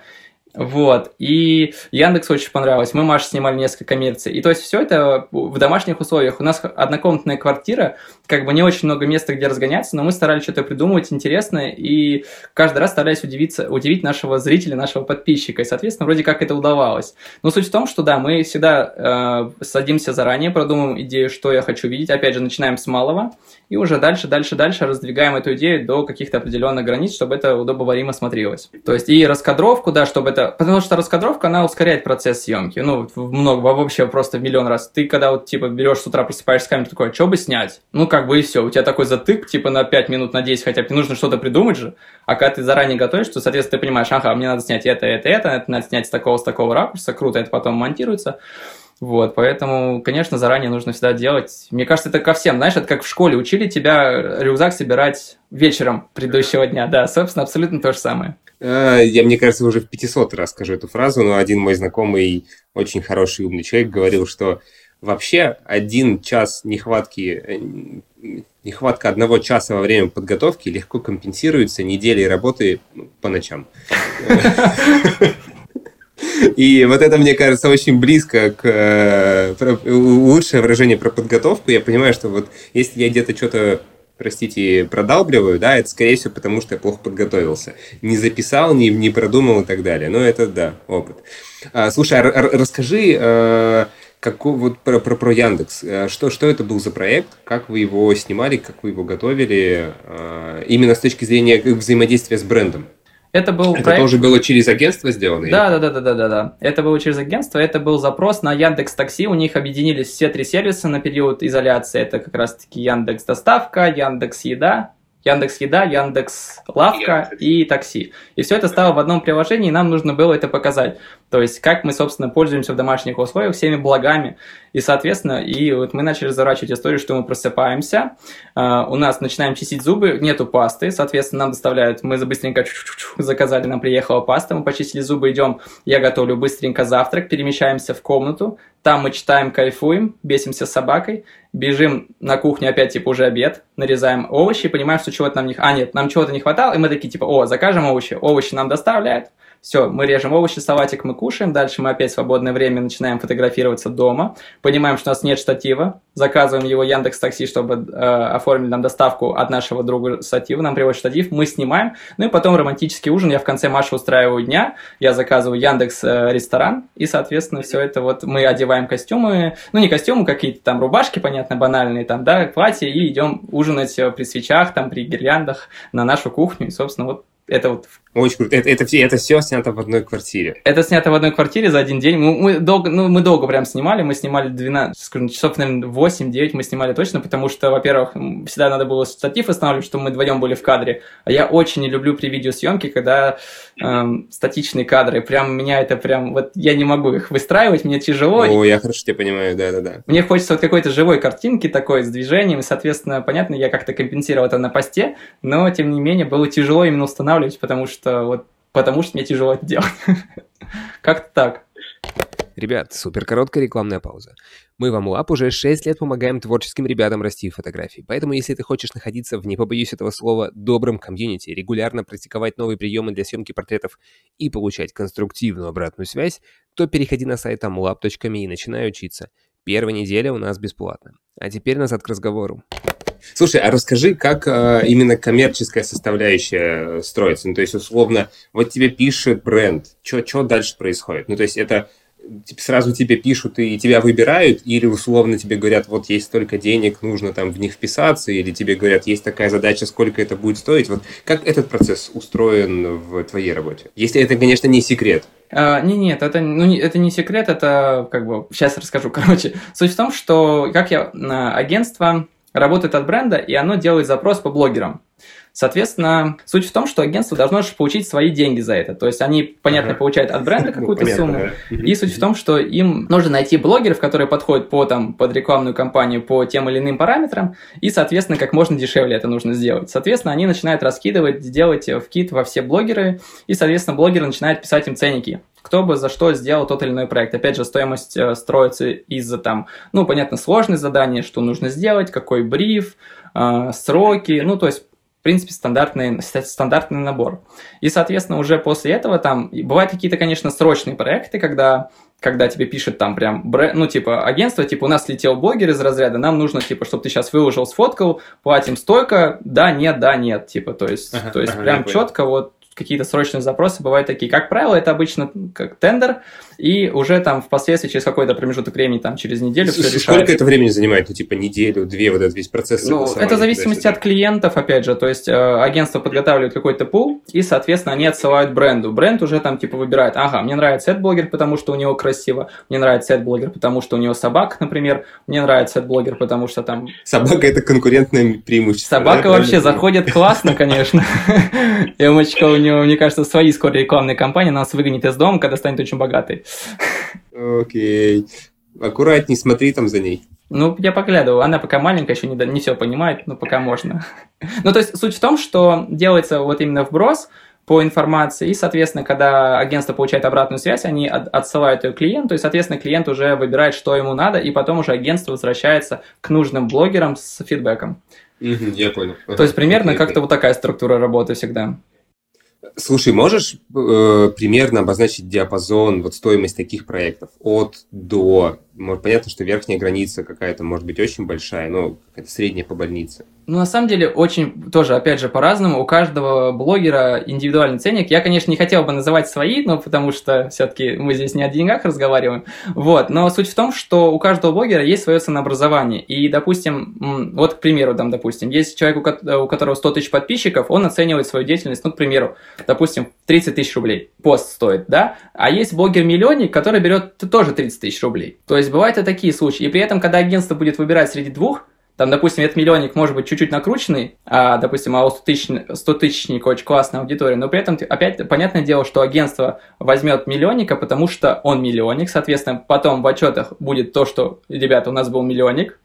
Вот. И Яндекс очень понравилось. Мы, Маша, снимали несколько коммерций. И то есть все это в домашних условиях. У нас однокомнатная квартира, как бы не очень много места, где разгоняться, но мы старались что-то придумывать интересное и каждый раз старались удивиться, удивить нашего зрителя, нашего подписчика. И, соответственно, вроде как это удавалось. Но суть в том, что да, мы всегда э, садимся заранее, продумываем идею, что я хочу видеть. Опять же, начинаем с малого и уже дальше, дальше, дальше раздвигаем эту идею до каких-то определенных границ, чтобы это удобоваримо смотрелось. То есть и раскадровку, да, чтобы это потому что раскадровка, она ускоряет процесс съемки. Ну, много, вообще просто в миллион раз. Ты когда вот, типа, берешь с утра, просыпаешься с камерой, такой, что бы снять? Ну, как бы и все. У тебя такой затык, типа, на 5 минут, на 10 хотя бы. Тебе нужно что-то придумать же. А когда ты заранее готовишь, то, соответственно, ты понимаешь, ага, мне надо снять это, это, это, это надо снять с такого, с такого ракурса, круто, это потом монтируется. Вот, поэтому, конечно, заранее нужно всегда делать. Мне кажется, это ко всем, знаешь, это как в школе учили тебя рюкзак собирать вечером предыдущего дня. Да, собственно, абсолютно то же самое. А, я, мне кажется, уже в 500 раз скажу эту фразу, но один мой знакомый, очень хороший умный человек, говорил, что вообще один час нехватки, э, нехватка одного часа во время подготовки легко компенсируется неделей работы ну, по ночам. И вот это, мне кажется, очень близко к э, лучшее выражение про подготовку. Я понимаю, что вот если я где-то что-то простите, продалбливаю, да, это, скорее всего, потому что я плохо подготовился. Не записал, не, не продумал и так далее. Но это, да, опыт. А, слушай, а, расскажи, а, как, вот про, про, про Яндекс. А, что, что это был за проект? Как вы его снимали? Как вы его готовили? А, именно с точки зрения взаимодействия с брендом. Это был это проект... тоже было через агентство сделано? Да, да, да, да, да, да, да. Это было через агентство. Это был запрос на Яндекс Такси. У них объединились все три сервиса на период изоляции. Это как раз-таки Яндекс Доставка, Яндекс Еда Яндекс Еда, Яндекс Лавка и такси. И все это стало в одном приложении, и нам нужно было это показать. То есть, как мы, собственно, пользуемся в домашних условиях всеми благами. И, соответственно, и вот мы начали заворачивать историю, что мы просыпаемся, uh, у нас начинаем чистить зубы, нету пасты, соответственно, нам доставляют, мы быстренько заказали, нам приехала паста, мы почистили зубы, идем, я готовлю быстренько завтрак, перемещаемся в комнату, там мы читаем, кайфуем, бесимся с собакой, бежим на кухню опять, типа, уже обед, нарезаем овощи, понимаем, что чего-то нам не... А, нет, нам чего-то не хватало, и мы такие, типа, о, закажем овощи, овощи нам доставляют, все, мы режем овощи, салатик мы кушаем, дальше мы опять в свободное время начинаем фотографироваться дома, понимаем, что у нас нет штатива, заказываем его Яндекс Такси, чтобы э, оформили нам доставку от нашего друга штатива, нам приводит штатив, мы снимаем, ну и потом романтический ужин, я в конце Маши устраиваю дня, я заказываю Яндекс э, ресторан, и, соответственно, все это вот мы одеваем костюмы, ну не костюмы, какие-то там рубашки, понятно, банальные там, да, платья, и идем ужинать э, при свечах, там, при гирляндах на нашу кухню, и, собственно, вот это вот очень круто. Это, это, все, это все снято в одной квартире. Это снято в одной квартире за один день. Мы, мы, долго, ну, мы долго прям снимали. Мы снимали 12, скажем, часов, наверное, 8-9 мы снимали точно, потому что, во-первых, всегда надо было статив устанавливать, чтобы мы вдвоем были в кадре. А я очень не люблю при видеосъемке, когда эм, статичные кадры. Прям меня это прям... Вот я не могу их выстраивать, мне тяжело. О, я хорошо тебя понимаю, да-да-да. Мне хочется вот какой-то живой картинки такой, с движением, и, соответственно, понятно, я как-то компенсировал это на посте, но, тем не менее, было тяжело именно устанавливать, потому что вот потому что мне тяжело это делать. Как-то так. Ребят, супер короткая рекламная пауза. Мы вам лап уже 6 лет помогаем творческим ребятам расти в фотографии. Поэтому, если ты хочешь находиться в, не побоюсь этого слова, добром комьюнити, регулярно практиковать новые приемы для съемки портретов и получать конструктивную обратную связь, то переходи на сайт amlab.me и начинай учиться. Первая неделя у нас бесплатно. А теперь назад к разговору. Слушай, а расскажи, как э, именно коммерческая составляющая строится? Ну, то есть, условно, вот тебе пишет бренд, что дальше происходит? Ну, то есть, это типа, сразу тебе пишут и тебя выбирают, или условно тебе говорят, вот есть столько денег, нужно там в них вписаться, или тебе говорят, есть такая задача, сколько это будет стоить. Вот как этот процесс устроен в твоей работе? Если это, конечно, не секрет. А, не, нет, это, ну, это не секрет, это как бы сейчас расскажу. Короче, суть в том, что как я агентство работает от бренда, и оно делает запрос по блогерам. Соответственно, суть в том, что агентство должно получить свои деньги за это. То есть они, понятно, ага. получают от бренда ну, какую-то ну, сумму. Да. И суть в том, что им нужно найти блогеров, которые подходят по, там, под рекламную кампанию по тем или иным параметрам, и, соответственно, как можно дешевле это нужно сделать. Соответственно, они начинают раскидывать, делать вкид во все блогеры, и, соответственно, блогеры начинают писать им ценники кто бы за что сделал тот или иной проект. Опять же, стоимость э, строится из-за там, ну, понятно, сложные задания, что нужно сделать, какой бриф, э, сроки, ну, то есть принципе, стандартный, стандартный набор. И, соответственно, уже после этого там бывают какие-то, конечно, срочные проекты, когда когда тебе пишет там прям, ну, типа, агентство, типа, у нас летел блогер из разряда, нам нужно, типа, чтобы ты сейчас выложил, сфоткал, платим столько, да, нет, да, нет, типа, то есть, ага, то есть ага, прям четко вот какие-то срочные запросы бывают такие. Как правило, это обычно как тендер, и уже там впоследствии через какой-то промежуток времени, там через неделю все решается. Сколько это времени занимает? Ну, типа неделю, две, вот этот весь процесс? Ну, это в зависимости от клиентов, опять же. То есть, э, агентство подготавливает какой-то пул, и, соответственно, они отсылают бренду. Бренд уже там, типа, выбирает, ага, мне нравится этот блогер, потому что у него красиво, мне нравится этот блогер, потому что у него собак, например, мне нравится этот блогер, потому что там... Собака – это конкурентное преимущество. Собака да? вообще заходит классно, конечно. Эмочка у него, мне кажется, свои скоро рекламные кампании нас выгонит из дома, когда станет очень богатой. Окей. Аккуратней, смотри там за ней. Ну, я поглядываю. Она пока маленькая, еще не, не все понимает, но пока можно. ну, то есть, суть в том, что делается вот именно вброс по информации, и, соответственно, когда агентство получает обратную связь, они от, отсылают ее клиенту, и, соответственно, клиент уже выбирает, что ему надо, и потом уже агентство возвращается к нужным блогерам с фидбэком. я понял. То есть, примерно как-то вот такая структура работы всегда. Слушай, можешь э, примерно обозначить диапазон вот стоимость таких проектов от до? Может, понятно, что верхняя граница какая-то может быть очень большая, но какая-то средняя по больнице. Ну, на самом деле, очень тоже, опять же, по-разному. У каждого блогера индивидуальный ценник. Я, конечно, не хотел бы называть свои, но потому что все-таки мы здесь не о деньгах разговариваем. Вот. Но суть в том, что у каждого блогера есть свое ценообразование. И, допустим, вот, к примеру, там, допустим, есть человек, у которого 100 тысяч подписчиков, он оценивает свою деятельность, ну, к примеру, допустим, 30 тысяч рублей. Пост стоит, да? А есть блогер-миллионник, который берет тоже 30 тысяч рублей. То есть бывают и такие случаи. И при этом, когда агентство будет выбирать среди двух, там, допустим, этот миллионник может быть чуть-чуть накрученный, а, допустим, а у 100-тысячника очень классная аудитория, но при этом, опять, понятное дело, что агентство возьмет миллионника, потому что он миллионник, соответственно, потом в отчетах будет то, что, ребята, у нас был миллионник,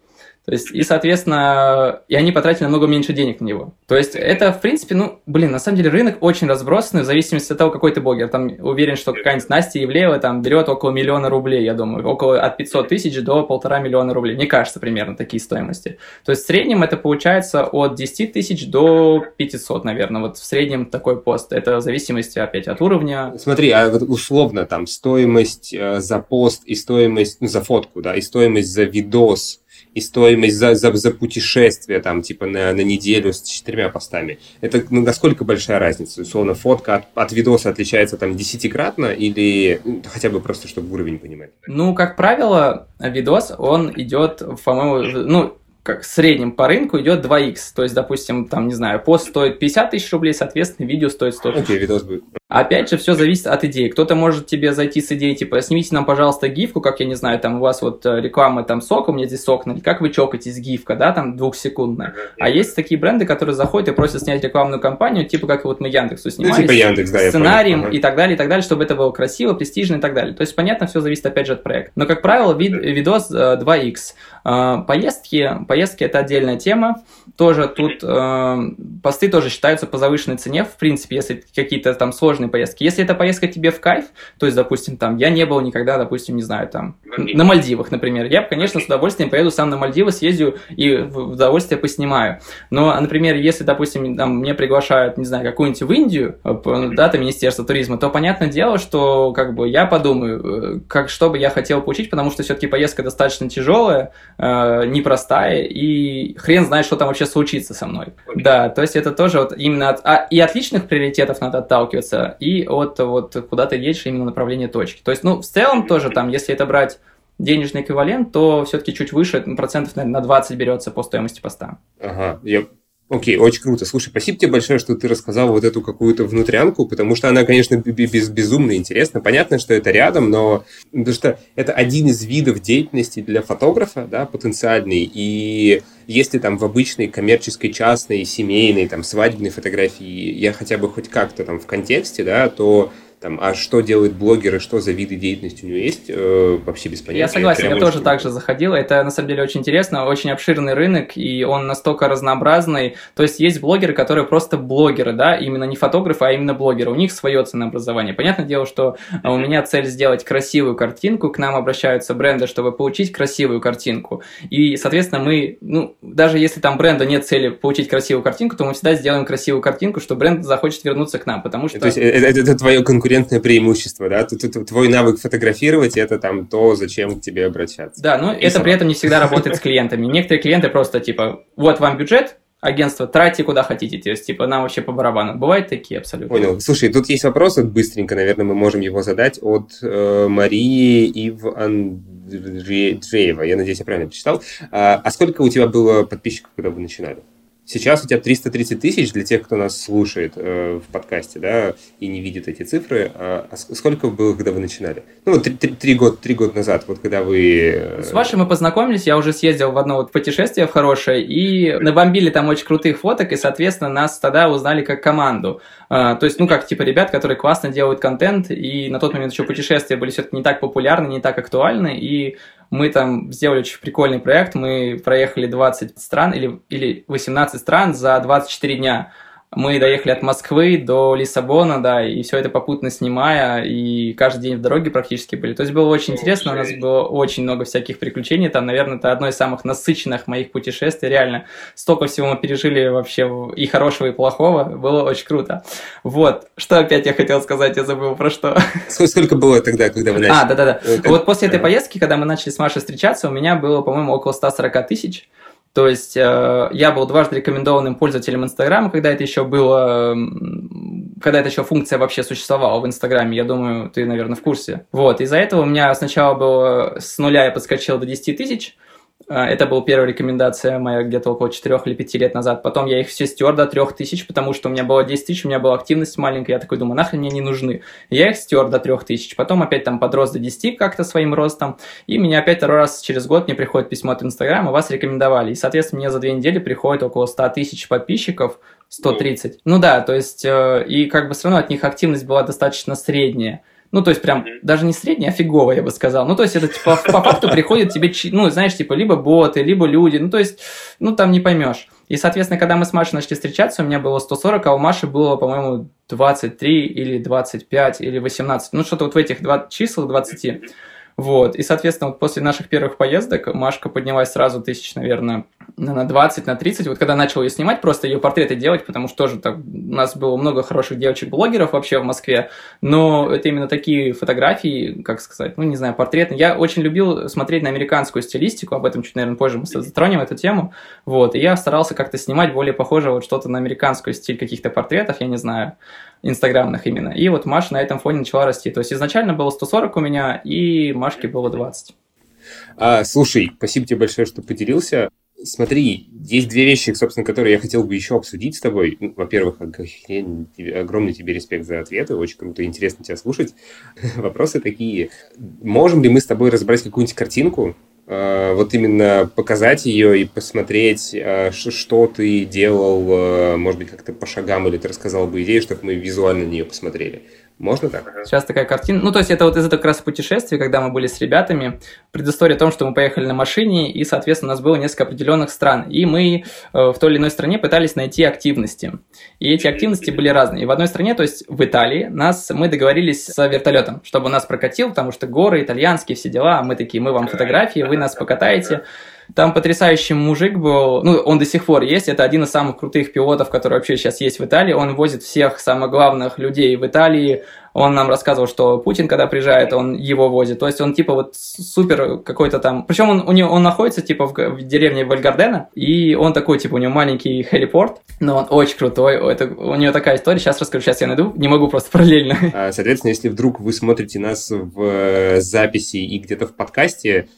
то есть, и, соответственно, и они потратили намного меньше денег на него. То есть, это, в принципе, ну, блин, на самом деле рынок очень разбросанный в зависимости от того, какой ты блогер. Там уверен, что какая-нибудь Настя Евлеева там берет около миллиона рублей, я думаю, около от 500 тысяч до полтора миллиона рублей. Мне кажется, примерно такие стоимости. То есть, в среднем это получается от 10 тысяч до 500, наверное. Вот в среднем такой пост. Это в зависимости, опять, от уровня. Смотри, а вот условно там стоимость э, за пост и стоимость, ну, за фотку, да, и стоимость за видос – и стоимость за, за, за путешествие там типа на, на неделю с четырьмя постами. Это ну, насколько большая разница? Условно, фотка от, от видоса отличается там десятикратно или ну, хотя бы просто, чтобы уровень понимать? Ну, как правило, видос, он идет, по-моему, ну, как в среднем по рынку идет 2х. То есть, допустим, там, не знаю, пост стоит 50 тысяч рублей, соответственно, видео стоит 100 тысяч. Окей, okay, видос будет. Опять же, все зависит от идеи. Кто-то может тебе зайти с идеей, типа, снимите нам, пожалуйста, гифку, как я не знаю, там у вас вот э, реклама там сок, у меня здесь сок, как вы чокаетесь, гифка, да, там двухсекундная. А есть такие бренды, которые заходят и просят снять рекламную кампанию, типа как вот мы Яндексу снимали. Ну, типа Яндекс, да, Сценарием и так далее, и так далее, чтобы это было красиво, престижно и так далее. То есть, понятно, все зависит опять же от проекта. Но, как правило, вид, видос 2х. Э, поездки, поездки это отдельная тема. Тоже тут э, посты тоже считаются по завышенной цене, в принципе, если какие-то там сложные сложные поездки. Если эта поездка тебе в кайф, то есть, допустим, там, я не был никогда, допустим, не знаю, там, на Мальдивах, например, я, конечно, с удовольствием поеду сам на Мальдивы, съездю и в удовольствие поснимаю. Но, например, если, допустим, там, мне приглашают, не знаю, какую-нибудь в Индию, э, да, там, Министерство туризма, то понятное дело, что, как бы, я подумаю, э, как, что бы я хотел получить, потому что все-таки поездка достаточно тяжелая, э, непростая, и хрен знает, что там вообще случится со мной. Да, то есть это тоже вот именно от, а, и от личных приоритетов надо отталкиваться, и от вот куда ты едешь именно направление точки. То есть, ну, в целом тоже там, если это брать денежный эквивалент, то все-таки чуть выше, процентов, наверное, на 20 берется по стоимости поста. Ага, я Окей, очень круто. Слушай, спасибо тебе большое, что ты рассказал вот эту какую-то внутрянку, потому что она, конечно, без, безумно интересна. Понятно, что это рядом, но потому что это один из видов деятельности для фотографа, да, потенциальный. И если там в обычной коммерческой, частной, семейной, там, свадебной фотографии я хотя бы хоть как-то там в контексте, да, то там, а что делают блогеры, что за виды деятельности у него есть, э, вообще без понятия. Я согласен, я, я тоже так же заходил. Это на самом деле очень интересно, очень обширный рынок, и он настолько разнообразный. То есть есть блогеры, которые просто блогеры, да, именно не фотографы, а именно блогеры. У них свое ценообразование. Понятное дело, что у меня цель сделать красивую картинку, к нам обращаются бренды, чтобы получить красивую картинку. И, соответственно, мы, ну, даже если там бренда нет цели получить красивую картинку, то мы всегда сделаем красивую картинку, что бренд захочет вернуться к нам, потому что... То есть это, это, это твое конкурентное конкурентное преимущество, да, твой навык фотографировать это там то, зачем к тебе обращаться. Да, но это при этом не всегда работает с клиентами. Некоторые клиенты просто типа, вот вам бюджет, агентство, тратьте куда хотите, то есть, типа, нам вообще по барабану. Бывают такие абсолютно. Понял. Слушай, тут есть вопрос, вот быстренько, наверное, мы можем его задать от э, Марии Ив Андреева. Я надеюсь, я правильно прочитал. А, а сколько у тебя было подписчиков, когда вы начинали? Сейчас у тебя 330 тысяч для тех, кто нас слушает э, в подкасте, да, и не видит эти цифры. А, а сколько было, когда вы начинали? Ну, три, года, три года назад, вот когда вы... Э, С вашей мы познакомились, я уже съездил в одно вот путешествие в хорошее, и набомбили там очень крутых фоток, и, соответственно, нас тогда узнали как команду. А, то есть, ну, как, типа, ребят, которые классно делают контент, и на тот момент еще путешествия были все-таки не так популярны, не так актуальны, и мы там сделали очень прикольный проект, мы проехали 20 стран или, или 18 стран за 24 дня. Мы доехали от Москвы до Лиссабона, да, и все это попутно снимая, и каждый день в дороге практически были. То есть было очень интересно, у нас было очень много всяких приключений, там, наверное, это одно из самых насыщенных моих путешествий, реально. Столько всего мы пережили вообще и хорошего, и плохого, было очень круто. Вот, что опять я хотел сказать, я забыл про что. Сколько было тогда, когда вы начали? А, да-да-да. Вот после этой поездки, когда мы начали с Машей встречаться, у меня было, по-моему, около 140 тысяч. То есть э, я был дважды рекомендованным пользователем Инстаграма, когда это еще было, когда это еще функция вообще существовала в Инстаграме, я думаю, ты, наверное, в курсе. Вот, из-за этого у меня сначала было с нуля я подскочил до 10 тысяч, это была первая рекомендация моя где-то около 4 или 5 лет назад. Потом я их все стер до 3 тысяч, потому что у меня было 10 тысяч, у меня была активность маленькая. Я такой думаю, нахрен мне не нужны. Я их стер до 3 тысяч. Потом опять там подрос до 10 как-то своим ростом. И меня опять второй раз через год мне приходит письмо от Инстаграма, вас рекомендовали. И, соответственно, мне за две недели приходит около 100 тысяч подписчиков, 130. Ну да, то есть, э, и как бы все равно от них активность была достаточно средняя. Ну, то есть, прям mm-hmm. даже не средняя, а фиговая, я бы сказал. Ну, то есть, это типа по факту приходят тебе, ну, знаешь, типа, либо боты, либо люди. Ну, то есть, ну, там не поймешь. И, соответственно, когда мы с Машей начали встречаться, у меня было 140, а у Маши было, по-моему, 23 или 25 или 18. Ну, что-то вот в этих два числа 20. Вот. И, соответственно, вот после наших первых поездок Машка поднялась сразу тысяч, наверное, на 20, на 30. Вот когда начал ее снимать, просто ее портреты делать, потому что тоже так, у нас было много хороших девочек-блогеров вообще в Москве, но это именно такие фотографии, как сказать, ну, не знаю, портретные. Я очень любил смотреть на американскую стилистику, об этом чуть, наверное, позже мы затронем эту тему. Вот. И я старался как-то снимать более похоже вот что-то на американскую стиль каких-то портретов, я не знаю инстаграмных именно. И вот Маша на этом фоне начала расти. То есть изначально было 140 у меня, и Машке было 20. А, слушай, спасибо тебе большое, что поделился. Смотри, есть две вещи, собственно, которые я хотел бы еще обсудить с тобой. Ну, во-первых, огромный тебе респект за ответы, очень круто интересно тебя слушать. Вопросы такие. Можем ли мы с тобой разобрать какую-нибудь картинку, Э, вот именно показать ее и посмотреть, э, что ты делал, э, может быть, как-то по шагам, или ты рассказал бы идею, чтобы мы визуально на нее посмотрели. Можно так? Сейчас такая картина. Ну, то есть это вот из этого как раз путешествия, когда мы были с ребятами. Предыстория о том, что мы поехали на машине, и, соответственно, у нас было несколько определенных стран. И мы э, в той или иной стране пытались найти активности. И эти активности были разные. И в одной стране, то есть в Италии, нас, мы договорились с вертолетом, чтобы нас прокатил, потому что горы, итальянские, все дела. Мы такие, мы вам фотографии, вы нас покатаете. Там потрясающий мужик был, ну, он до сих пор есть, это один из самых крутых пилотов, который вообще сейчас есть в Италии. Он возит всех самых главных людей в Италии. Он нам рассказывал, что Путин, когда приезжает, он его возит. То есть он типа вот супер какой-то там... Причем он, у него, он находится типа в, в деревне Вальгардена, и он такой, типа, у него маленький хелипорт, но он очень крутой. Это, у него такая история, сейчас расскажу, сейчас я найду, не могу просто параллельно. А, соответственно, если вдруг вы смотрите нас в э, записи и где-то в подкасте,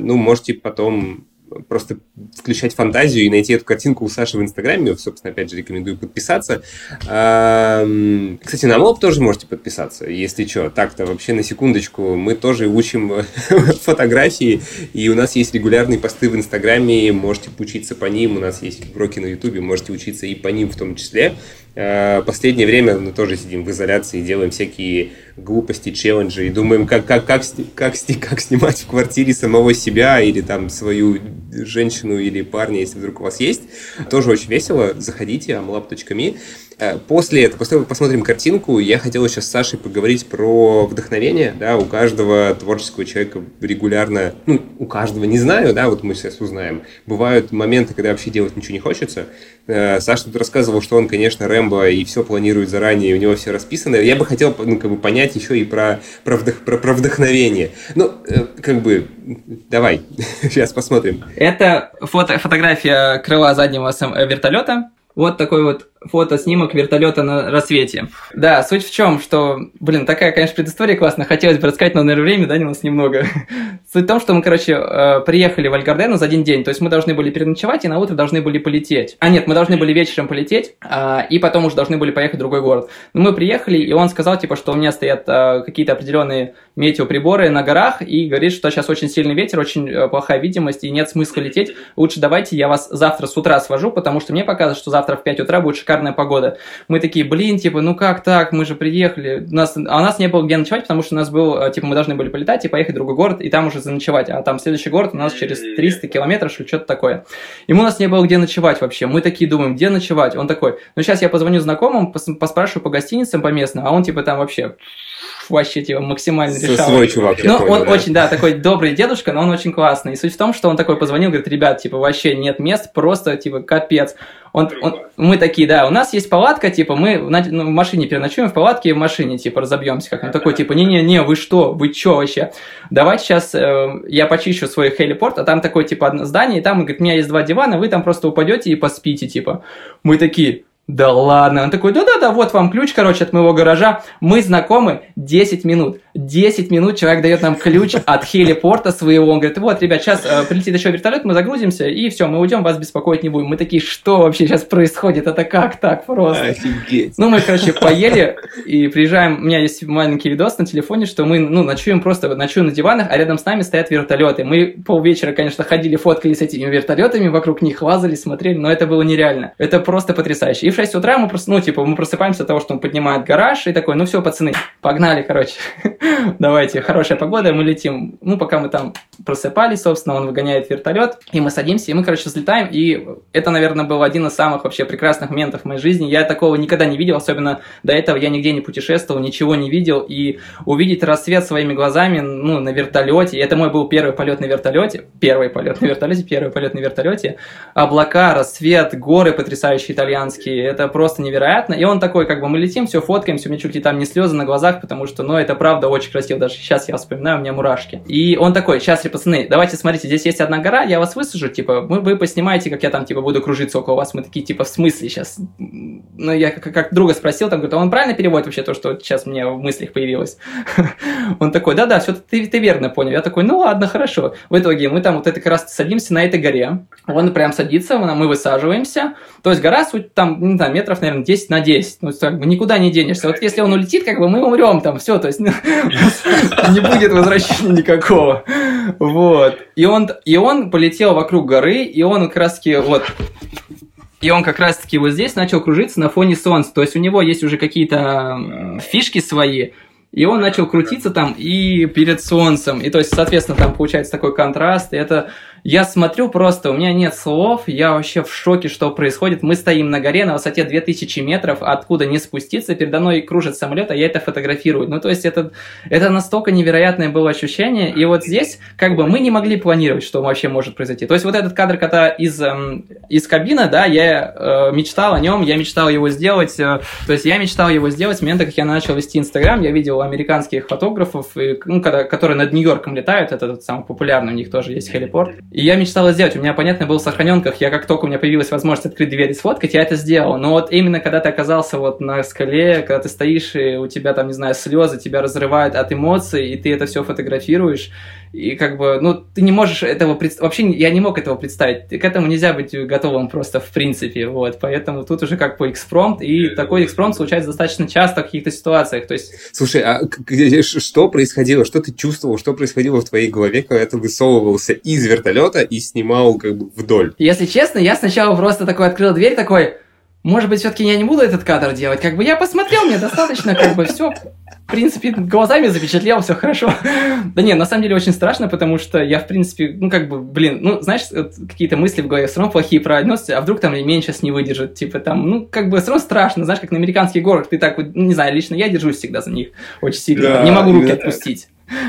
ну, можете потом просто включать фантазию и найти эту картинку у Саши в Инстаграме. Собственно, опять же, рекомендую подписаться. Кстати, на Моб тоже можете подписаться, если что. Так-то вообще на секундочку. Мы тоже учим фотографии, и у нас есть регулярные посты в Инстаграме. Можете учиться по ним. У нас есть уроки на Ютубе, можете учиться и по ним в том числе. Э, последнее время мы тоже сидим в изоляции, делаем всякие глупости, челленджи и думаем, как, как, как, как, как снимать в квартире самого себя или там свою женщину или парня, если вдруг у вас есть. Тоже очень весело. Заходите, amlab.me. Э, после этого, после того, как посмотрим картинку, я хотел сейчас с Сашей поговорить про вдохновение. Да, у каждого творческого человека регулярно, ну, у каждого, не знаю, да, вот мы сейчас узнаем. Бывают моменты, когда вообще делать ничего не хочется. Э, Саша тут рассказывал, что он, конечно, Рэмбо и все планирует заранее, у него все расписано. Я бы хотел, ну, как бы понять еще и про, про, вдох, про, про вдохновение. Ну, э, как бы, давай, сейчас посмотрим. Это фото, фотография крыла заднего вертолета. Вот такой вот фото-снимок вертолета на рассвете. Да, суть в чем, что, блин, такая, конечно, предыстория классная, хотелось бы рассказать, но, наверное, времени, да, у нас немного. Суть в том, что мы, короче, э, приехали в Альгардену за один день, то есть мы должны были переночевать и на утро должны были полететь. А нет, мы должны были вечером полететь, а, и потом уже должны были поехать в другой город. Но мы приехали, и он сказал, типа, что у меня стоят э, какие-то определенные метеоприборы на горах, и говорит, что сейчас очень сильный ветер, очень э, плохая видимость, и нет смысла лететь. Лучше давайте я вас завтра с утра свожу, потому что мне показывают, что завтра в 5 утра будет шикарно шикарная погода. Мы такие, блин, типа, ну как так, мы же приехали. У нас, а у нас не было где ночевать, потому что у нас был, э, типа, мы должны были полетать и поехать в другой город, и там уже заночевать. А там следующий город у нас через 300 километров, что что-то такое. Ему у нас не было где ночевать вообще. Мы такие думаем, где ночевать? Он такой, ну сейчас я позвоню знакомым, поспрашиваю по гостиницам по местным, а он типа там вообще вообще типа максимально решал. Свой чувак, Ну, он да. очень, да, такой добрый дедушка, но он очень классный. И суть в том, что он такой позвонил, говорит, ребят, типа, вообще нет мест, просто, типа, капец. Он, он, мы такие, да, у нас есть палатка, типа, мы в, ну, в машине переночуем, в палатке в машине, типа, разобьемся. Как он такой, типа, не-не-не, вы что, вы чё вообще? Давайте сейчас э, я почищу свой хелипорт, а там такое, типа, здание, и там, говорит, у меня есть два дивана, вы там просто упадете и поспите, типа. Мы такие, да ладно. Он такой, да-да-да, вот вам ключ, короче, от моего гаража. Мы знакомы 10 минут. 10 минут человек дает нам ключ от хелипорта своего. Он говорит, вот, ребят, сейчас э, прилетит еще вертолет, мы загрузимся, и все, мы уйдем, вас беспокоить не будем. Мы такие, что вообще сейчас происходит? Это как так просто? Офигеть. Ну, мы, короче, поели и приезжаем. У меня есть маленький видос на телефоне, что мы, ну, ночуем просто, ночуем на диванах, а рядом с нами стоят вертолеты. Мы полвечера, конечно, ходили, фоткали с этими вертолетами, вокруг них лазали, смотрели, но это было нереально. Это просто потрясающе. И в 6 утра мы просто, ну, типа, мы просыпаемся от того, что он поднимает гараж, и такой, ну все, пацаны, погнали, короче. Давайте, хорошая погода, мы летим. Ну, пока мы там просыпались, собственно, он выгоняет вертолет, и мы садимся, и мы, короче, взлетаем, и это, наверное, был один из самых вообще прекрасных моментов в моей жизни. Я такого никогда не видел, особенно до этого я нигде не путешествовал, ничего не видел, и увидеть рассвет своими глазами, ну, на вертолете, это мой был первый полет на вертолете, первый полет на вертолете, первый полет на вертолете, облака, рассвет, горы потрясающие итальянские, это просто невероятно. И он такой, как бы мы летим, все фоткаемся, у меня чуть ли там не слезы на глазах, потому что, ну, это правда очень красиво. Даже сейчас я вспоминаю, у меня мурашки. И он такой, сейчас, пацаны, давайте смотрите, здесь есть одна гора, я вас высажу, типа, вы, вы поснимаете, как я там, типа, буду кружиться около вас. Мы такие, типа, в смысле сейчас? Ну, я как, как друга спросил, там, говорит, а он правильно переводит вообще то, что сейчас мне в мыслях появилось? Он такой, да-да, все ты, ты верно понял. Я такой, ну ладно, хорошо. В итоге мы там вот это как раз садимся на этой горе. Он прям садится, мы высаживаемся. То есть гора, суть там, не знаю, метров, наверное, 10 на 10. Ну, как бы никуда не денешься. Вот если он улетит, как бы мы умрем там, все, то есть не будет возвращения никакого. Вот. И он, и он полетел вокруг горы, и он как раз таки вот И он как раз-таки вот здесь начал кружиться на фоне солнца. То есть у него есть уже какие-то фишки свои, и он начал крутиться там и перед солнцем. И то есть, соответственно, там получается такой контраст. И это я смотрю просто, у меня нет слов, я вообще в шоке, что происходит. Мы стоим на горе на высоте 2000 метров, откуда не спуститься, передо мной кружит самолет, а я это фотографирую. Ну, то есть это, это настолько невероятное было ощущение. И вот здесь как бы мы не могли планировать, что вообще может произойти. То есть вот этот кадр, когда из, эм, из кабины, да, я э, мечтал о нем, я мечтал его сделать. Э, то есть я мечтал его сделать с момента, как я начал вести Инстаграм. Я видел американских фотографов, и, ну, когда, которые над Нью-Йорком летают, это самый популярный, у них тоже есть хелипорт. И я мечтала сделать. У меня, понятно, был в сохраненках. Я как только у меня появилась возможность открыть дверь и сфоткать, я это сделал. Но вот именно когда ты оказался вот на скале, когда ты стоишь, и у тебя там, не знаю, слезы, тебя разрывают от эмоций, и ты это все фотографируешь, и как бы, ну, ты не можешь этого представить. Вообще, я не мог этого представить. К этому нельзя быть готовым просто в принципе. Вот. Поэтому тут уже как бы экспромт. И такой экспромт случается достаточно часто в каких-то ситуациях. То есть... Слушай, а что происходило? Что ты чувствовал? Что происходило в твоей голове, когда ты высовывался из вертолета и снимал как бы вдоль? Если честно, я сначала просто такой открыл дверь, такой, может быть, все-таки я не буду этот кадр делать. Как бы я посмотрел, мне достаточно, как бы все, в принципе, глазами запечатлел, все хорошо. да не, на самом деле очень страшно, потому что я, в принципе, ну, как бы, блин, ну, знаешь, вот, какие-то мысли в голове все равно плохие про а вдруг там ремень сейчас не выдержит, типа там, ну, как бы все равно страшно, знаешь, как на американских горах, ты так, ну, не знаю, лично я держусь всегда за них очень сильно, да, не могу руки отпустить.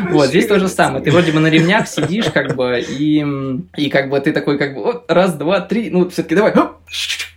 Вот, здесь то же самое. Ты вроде бы на ремнях сидишь, как бы, и, и как бы ты такой, как бы, вот, раз, два, три, ну, все-таки давай,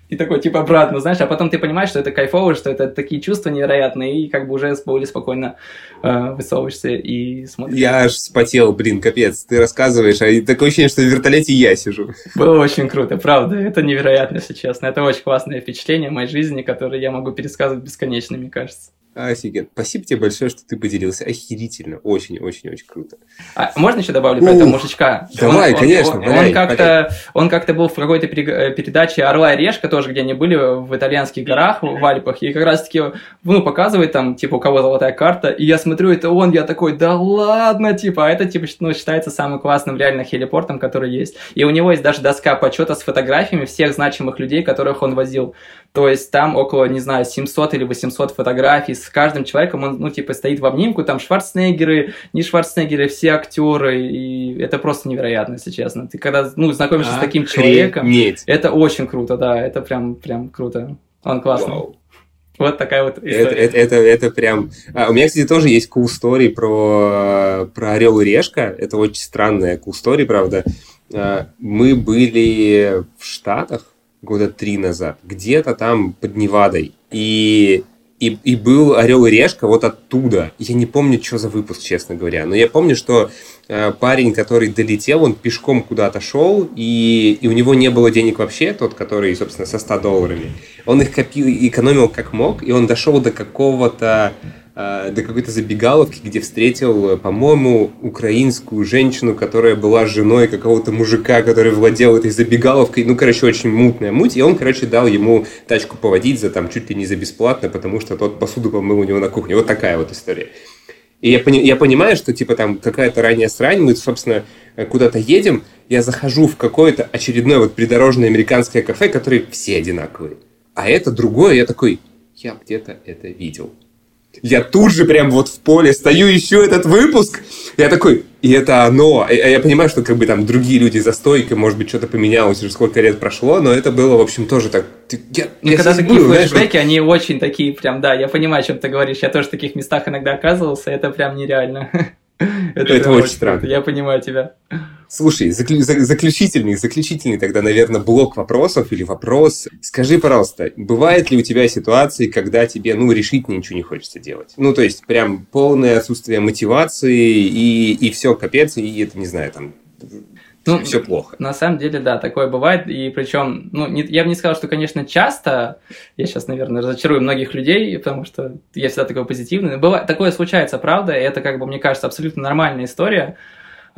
и такой, типа, обратно, знаешь, а потом ты понимаешь, что это кайфово, что это такие чувства невероятные, и как бы уже более спокойно э, высовываешься и смотришь. Я аж спотел, блин, капец, ты рассказываешь, а такое ощущение, что в вертолете я сижу. Было очень круто, правда, это невероятно, если честно. Это очень классное впечатление в моей жизни, которое я могу пересказывать бесконечно, мне кажется. Офигенно. Спасибо тебе большое, что ты поделился. Охерительно. Очень-очень-очень круто. А можно еще добавлю про этого мужичка? Давай, он, конечно. Он, он, он как-то он как-то был в какой-то э, передаче «Орла и решка» тоже, где они были в итальянских горах, в Альпах, и как раз-таки, ну, показывает там, типа, у кого золотая карта, и я смотрю, это он, я такой, да ладно, типа, а это, типа, ну, считается самым классным реально хелипортом, который есть. И у него есть даже доска почета с фотографиями всех значимых людей, которых он возил. То есть там около, не знаю, 700 или 800 фотографий с каждым человеком, он, ну, типа, стоит в обнимку, там Шварценеггеры, не Шварценеггеры, все актеры, и это просто невероятно, если честно. Ты когда, ну, знакомишься а, с таким человеком, нет. это очень круто, да, это прям, прям круто. Он классный. Вау. Вот такая вот история. Это, это, это, это прям... А, у меня, кстати, тоже есть cool story про, про Орел и Решка. Это очень странная cool story, правда. А, мы были в Штатах, года три назад, где-то там под Невадой. И, и, и был Орел и Решка вот оттуда. Я не помню, что за выпуск, честно говоря. Но я помню, что э, парень, который долетел, он пешком куда-то шел, и, и у него не было денег вообще, тот, который, собственно, со 100 долларами. Он их копил, экономил как мог, и он дошел до какого-то Э, до какой-то забегаловки, где встретил, по-моему, украинскую женщину, которая была женой какого-то мужика, который владел этой забегаловкой. Ну, короче, очень мутная муть. И он, короче, дал ему тачку поводить за там чуть ли не за бесплатно, потому что тот посуду помыл у него на кухне. Вот такая вот история. И я, пони, я понимаю, что типа там какая-то ранняя срань, мы, собственно, куда-то едем, я захожу в какое-то очередное вот придорожное американское кафе, которые все одинаковые. А это другое, я такой, я где-то это видел я тут же прям вот в поле стою, еще этот выпуск. Я такой, и это оно. А я понимаю, что как бы там другие люди за стойкой, может быть, что-то поменялось, уже сколько лет прошло, но это было, в общем, тоже так... Я, я когда такие был, флешбеки, знаешь, они очень такие прям, да, я понимаю, о чем ты говоришь. Я тоже в таких местах иногда оказывался, это прям нереально. Это, это очень странно. Я понимаю тебя. Слушай, заклю, заключительный, заключительный тогда, наверное, блок вопросов или вопрос. Скажи, пожалуйста, бывает ли у тебя ситуации, когда тебе, ну, решительно ничего не хочется делать? Ну, то есть, прям полное отсутствие мотивации и, и все, капец, и это, не знаю, там, ну, все плохо. На самом деле, да, такое бывает. И причем, ну, не, я бы не сказал, что, конечно, часто, я сейчас, наверное, разочарую многих людей, потому что я всегда такой позитивный. Бывает, такое случается, правда, и это, как бы, мне кажется, абсолютно нормальная история.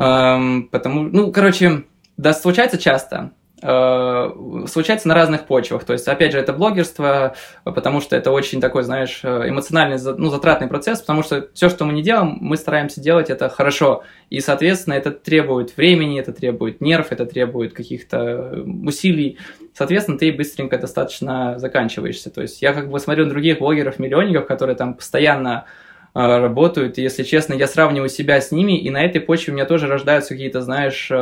Эм, потому, ну, короче, да, случается часто. Э, случается на разных почвах. То есть, опять же, это блогерство, потому что это очень такой, знаешь, эмоциональный, ну, затратный процесс, потому что все, что мы не делаем, мы стараемся делать это хорошо. И, соответственно, это требует времени, это требует нерв, это требует каких-то усилий. соответственно, ты быстренько достаточно заканчиваешься. То есть я как бы смотрю на других блогеров-миллионников, которые там постоянно работают. И, если честно, я сравниваю себя с ними, и на этой почве у меня тоже рождаются какие-то, знаешь, э,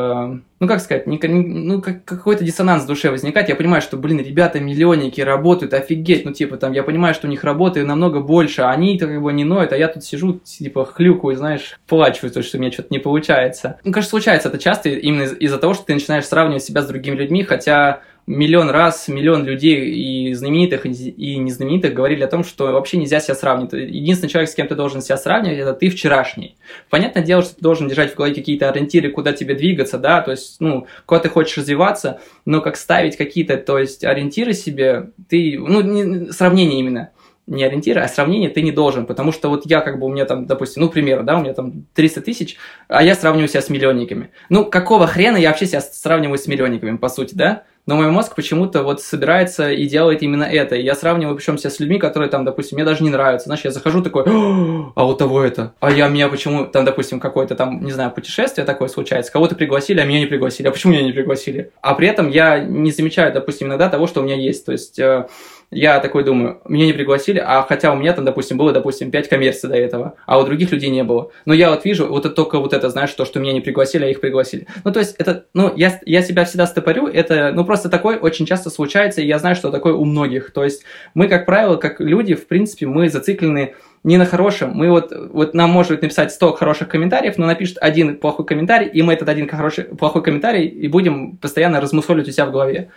ну, как сказать, не, ну, как, какой-то диссонанс в душе возникает. Я понимаю, что, блин, ребята миллионники работают, офигеть, ну, типа, там, я понимаю, что у них работы намного больше, а они-то как бы не ноют, а я тут сижу, типа, хлюкаю, знаешь, плачу, то, что у меня что-то не получается. Ну, конечно, случается это часто именно из-за того, что ты начинаешь сравнивать себя с другими людьми, хотя миллион раз миллион людей и знаменитых, и незнаменитых говорили о том, что вообще нельзя себя сравнивать. Единственный человек, с кем ты должен себя сравнивать, это ты вчерашний. Понятное дело, что ты должен держать в голове какие-то ориентиры, куда тебе двигаться, да, то есть, ну, куда ты хочешь развиваться, но как ставить какие-то, то есть, ориентиры себе, ты, ну, не, сравнение именно, не ориентиры, а сравнение ты не должен, потому что вот я как бы, у меня там, допустим, ну, к примеру, да, у меня там 300 тысяч, а я сравниваю себя с миллионниками. Ну, какого хрена я вообще себя сравниваю с миллионниками, по сути, да? Но мой мозг почему-то вот собирается и делает именно это. И я сравниваю причем себя с людьми, которые там, допустим, мне даже не нравятся. Знаешь, я захожу такой, а у того это, а я меня почему, там, допустим, какое-то там, не знаю, путешествие такое случается, кого-то пригласили, а меня не пригласили, а почему меня не пригласили? А при этом я не замечаю, допустим, иногда того, что у меня есть. То есть э, я такой думаю, меня не пригласили, а хотя у меня там, допустим, было, допустим, 5 коммерций до этого, а у других людей не было. Но я вот вижу, вот это только вот это, знаешь, то, что меня не пригласили, а их пригласили. Ну, то есть, это, ну, я, я себя всегда стопорю, это, ну, просто такое очень часто случается, и я знаю, что такое у многих. То есть, мы, как правило, как люди, в принципе, мы зациклены не на хорошем. Мы вот, вот нам может написать 100 хороших комментариев, но напишет один плохой комментарий, и мы этот один хороший, плохой комментарий и будем постоянно размусоливать у себя в голове.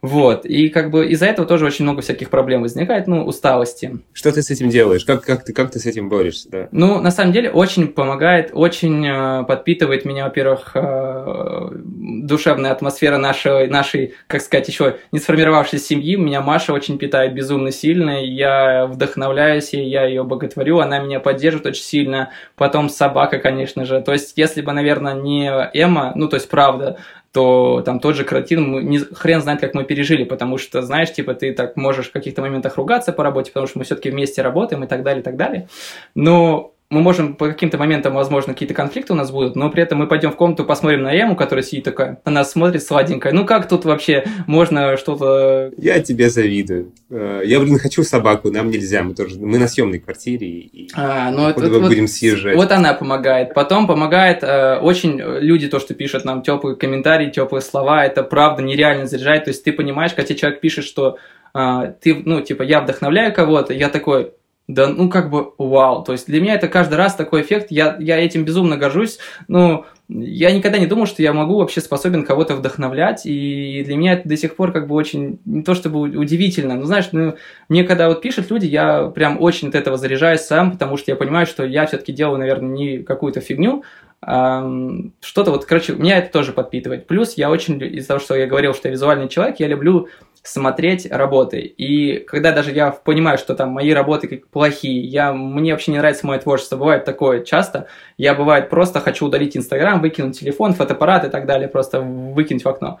Вот. И как бы из-за этого тоже очень много всяких проблем возникает, ну, усталости. Что ты с этим делаешь? Как, как, ты, как ты с этим борешься? Да? Ну, на самом деле, очень помогает, очень э, подпитывает меня, во-первых, э, душевная атмосфера нашей, нашей, как сказать, еще не сформировавшейся семьи. Меня Маша очень питает безумно сильно. Я вдохновляюсь, и я ее боготворю. Она меня поддерживает очень сильно. Потом собака, конечно же. То есть, если бы, наверное, не Эмма, ну, то есть, правда, то там тот же карантин, мы, не, хрен знает, как мы пережили, потому что, знаешь, типа, ты так можешь в каких-то моментах ругаться по работе, потому что мы все-таки вместе работаем и так далее, и так далее. Но мы можем по каким-то моментам, возможно, какие-то конфликты у нас будут, но при этом мы пойдем в комнату, посмотрим на Эму, которая сидит такая, она смотрит сладенькая. Ну как тут вообще можно что-то... Я тебе завидую. Э, я, блин, хочу собаку, нам нельзя, мы тоже, мы на съемной квартире, и а, ну, это, вот, будем съезжать. Вот она помогает. Потом помогает э, очень люди, то, что пишут нам теплые комментарии, теплые слова, это правда нереально заряжает. То есть ты понимаешь, когда человек пишет, что э, ты, ну, типа, я вдохновляю кого-то, я такой, да, ну, как бы, вау. То есть для меня это каждый раз такой эффект. Я, я этим безумно горжусь. Ну, я никогда не думал, что я могу вообще способен кого-то вдохновлять. И для меня это до сих пор как бы очень, не то чтобы удивительно. Но знаешь, ну, мне когда вот пишут люди, я прям очень от этого заряжаюсь сам, потому что я понимаю, что я все-таки делаю, наверное, не какую-то фигню, что-то вот, короче, меня это тоже подпитывает. Плюс я очень, из-за того, что я говорил, что я визуальный человек, я люблю смотреть работы. И когда даже я понимаю, что там мои работы плохие, я, мне вообще не нравится мое творчество, бывает такое часто, я бывает просто хочу удалить Инстаграм, выкинуть телефон, фотоаппарат и так далее, просто выкинуть в окно.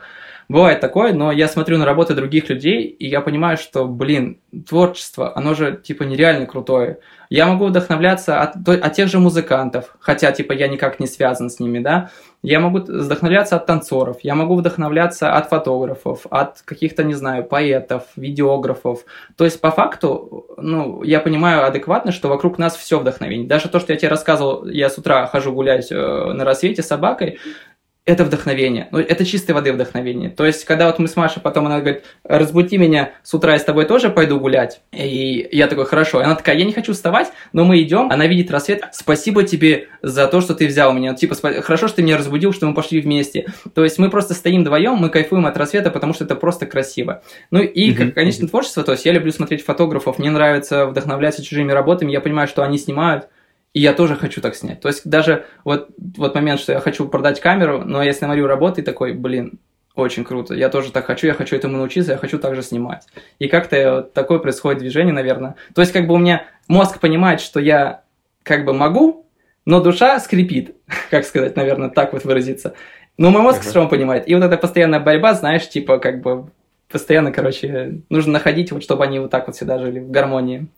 Бывает такое, но я смотрю на работы других людей, и я понимаю, что, блин, творчество, оно же, типа, нереально крутое. Я могу вдохновляться от, от тех же музыкантов, хотя, типа, я никак не связан с ними, да. Я могу вдохновляться от танцоров, я могу вдохновляться от фотографов, от каких-то, не знаю, поэтов, видеографов. То есть, по факту, ну, я понимаю адекватно, что вокруг нас все вдохновение. Даже то, что я тебе рассказывал, я с утра хожу гулять э, на рассвете с собакой, это вдохновение. Ну, это чистой воды вдохновение. То есть, когда вот мы с Машей, потом она говорит, разбуди меня с утра, я с тобой тоже пойду гулять. И я такой, хорошо. И она такая, я не хочу вставать, но мы идем. Она видит рассвет. Спасибо тебе за то, что ты взял меня. Типа, хорошо, что ты меня разбудил, что мы пошли вместе. То есть, мы просто стоим вдвоем, мы кайфуем от рассвета, потому что это просто красиво. Ну, и, mm-hmm. конечно, творчество. То есть, я люблю смотреть фотографов, мне нравится вдохновляться чужими работами. Я понимаю, что они снимают и я тоже хочу так снять. То есть даже вот, вот момент, что я хочу продать камеру, но я смотрю работы и такой, блин, очень круто. Я тоже так хочу, я хочу этому научиться, я хочу также снимать. И как-то вот такое происходит движение, наверное. То есть как бы у меня мозг понимает, что я как бы могу, но душа скрипит, как сказать, наверное, так вот выразиться. Но мой мозг uh-huh. все равно понимает. И вот эта постоянная борьба, знаешь, типа как бы постоянно, короче, нужно находить, вот чтобы они вот так вот всегда жили в гармонии.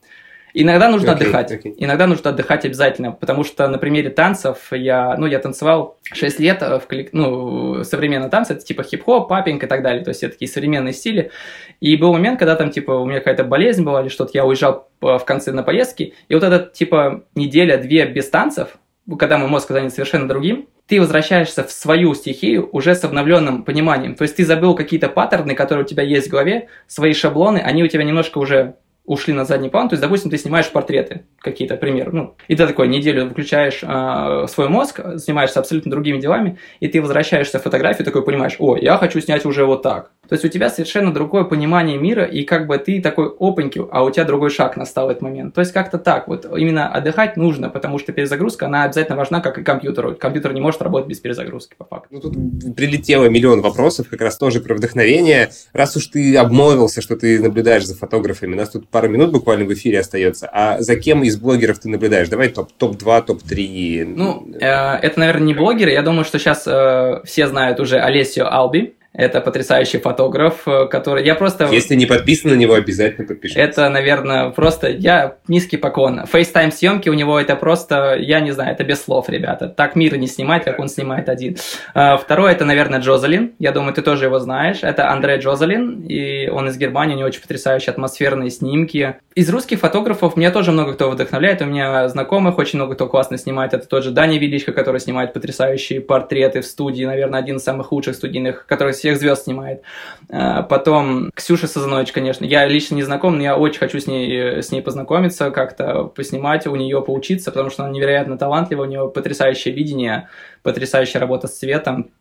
Иногда нужно okay, отдыхать. Okay. Иногда нужно отдыхать обязательно, потому что на примере танцев я, ну, я танцевал 6 лет в ну, современные танцы, это типа хип-хоп, папинг и так далее, то есть это такие современные стили. И был момент, когда там, типа, у меня какая-то болезнь была или что-то, я уезжал в конце на поездки, и вот этот, типа, неделя-две без танцев, когда мой мозг станет совершенно другим, ты возвращаешься в свою стихию уже с обновленным пониманием. То есть ты забыл какие-то паттерны, которые у тебя есть в голове, свои шаблоны, они у тебя немножко уже ушли на задний план. То есть, допустим, ты снимаешь портреты какие-то, пример. Ну, и ты такой неделю выключаешь э, свой мозг, занимаешься абсолютно другими делами, и ты возвращаешься в фотографию, такой понимаешь, о, я хочу снять уже вот так. То есть у тебя совершенно другое понимание мира, и как бы ты такой опаньки, а у тебя другой шаг настал в этот момент. То есть как-то так. Вот именно отдыхать нужно, потому что перезагрузка, она обязательно важна, как и компьютеру. Компьютер не может работать без перезагрузки, по факту. Ну, тут прилетело миллион вопросов, как раз тоже про вдохновение. Раз уж ты обмолвился, что ты наблюдаешь за фотографами, нас тут пару минут буквально в эфире остается. А за кем из блогеров ты наблюдаешь? Давай топ- топ-2, топ-3. Ну, э, это, наверное, не блогеры. Я думаю, что сейчас э, все знают уже Олесио Алби. Это потрясающий фотограф, э, который... Я просто... Если не подписан на него, обязательно подпишитесь. Это, наверное, просто... Я низкий поклон. FaceTime съемки у него это просто... Я не знаю, это без слов, ребята. Так мир не снимать, как он снимает один. А, второй это, наверное, Джозалин. Я думаю, ты тоже его знаешь. Это Андре Джозалин. И он из Германии. У него очень потрясающие атмосферные снимки. Из русских фотографов меня тоже много кто вдохновляет. У меня знакомых очень много кто классно снимает. Это тот же Даня Величко, который снимает потрясающие портреты в студии. Наверное, один из самых лучших студийных, который всех звезд снимает. А, потом Ксюша Сазанович, конечно. Я лично не знаком, но я очень хочу с ней, с ней познакомиться, как-то поснимать, у нее поучиться, потому что она невероятно талантлива, у нее потрясающее видение, потрясающая работа с цветом.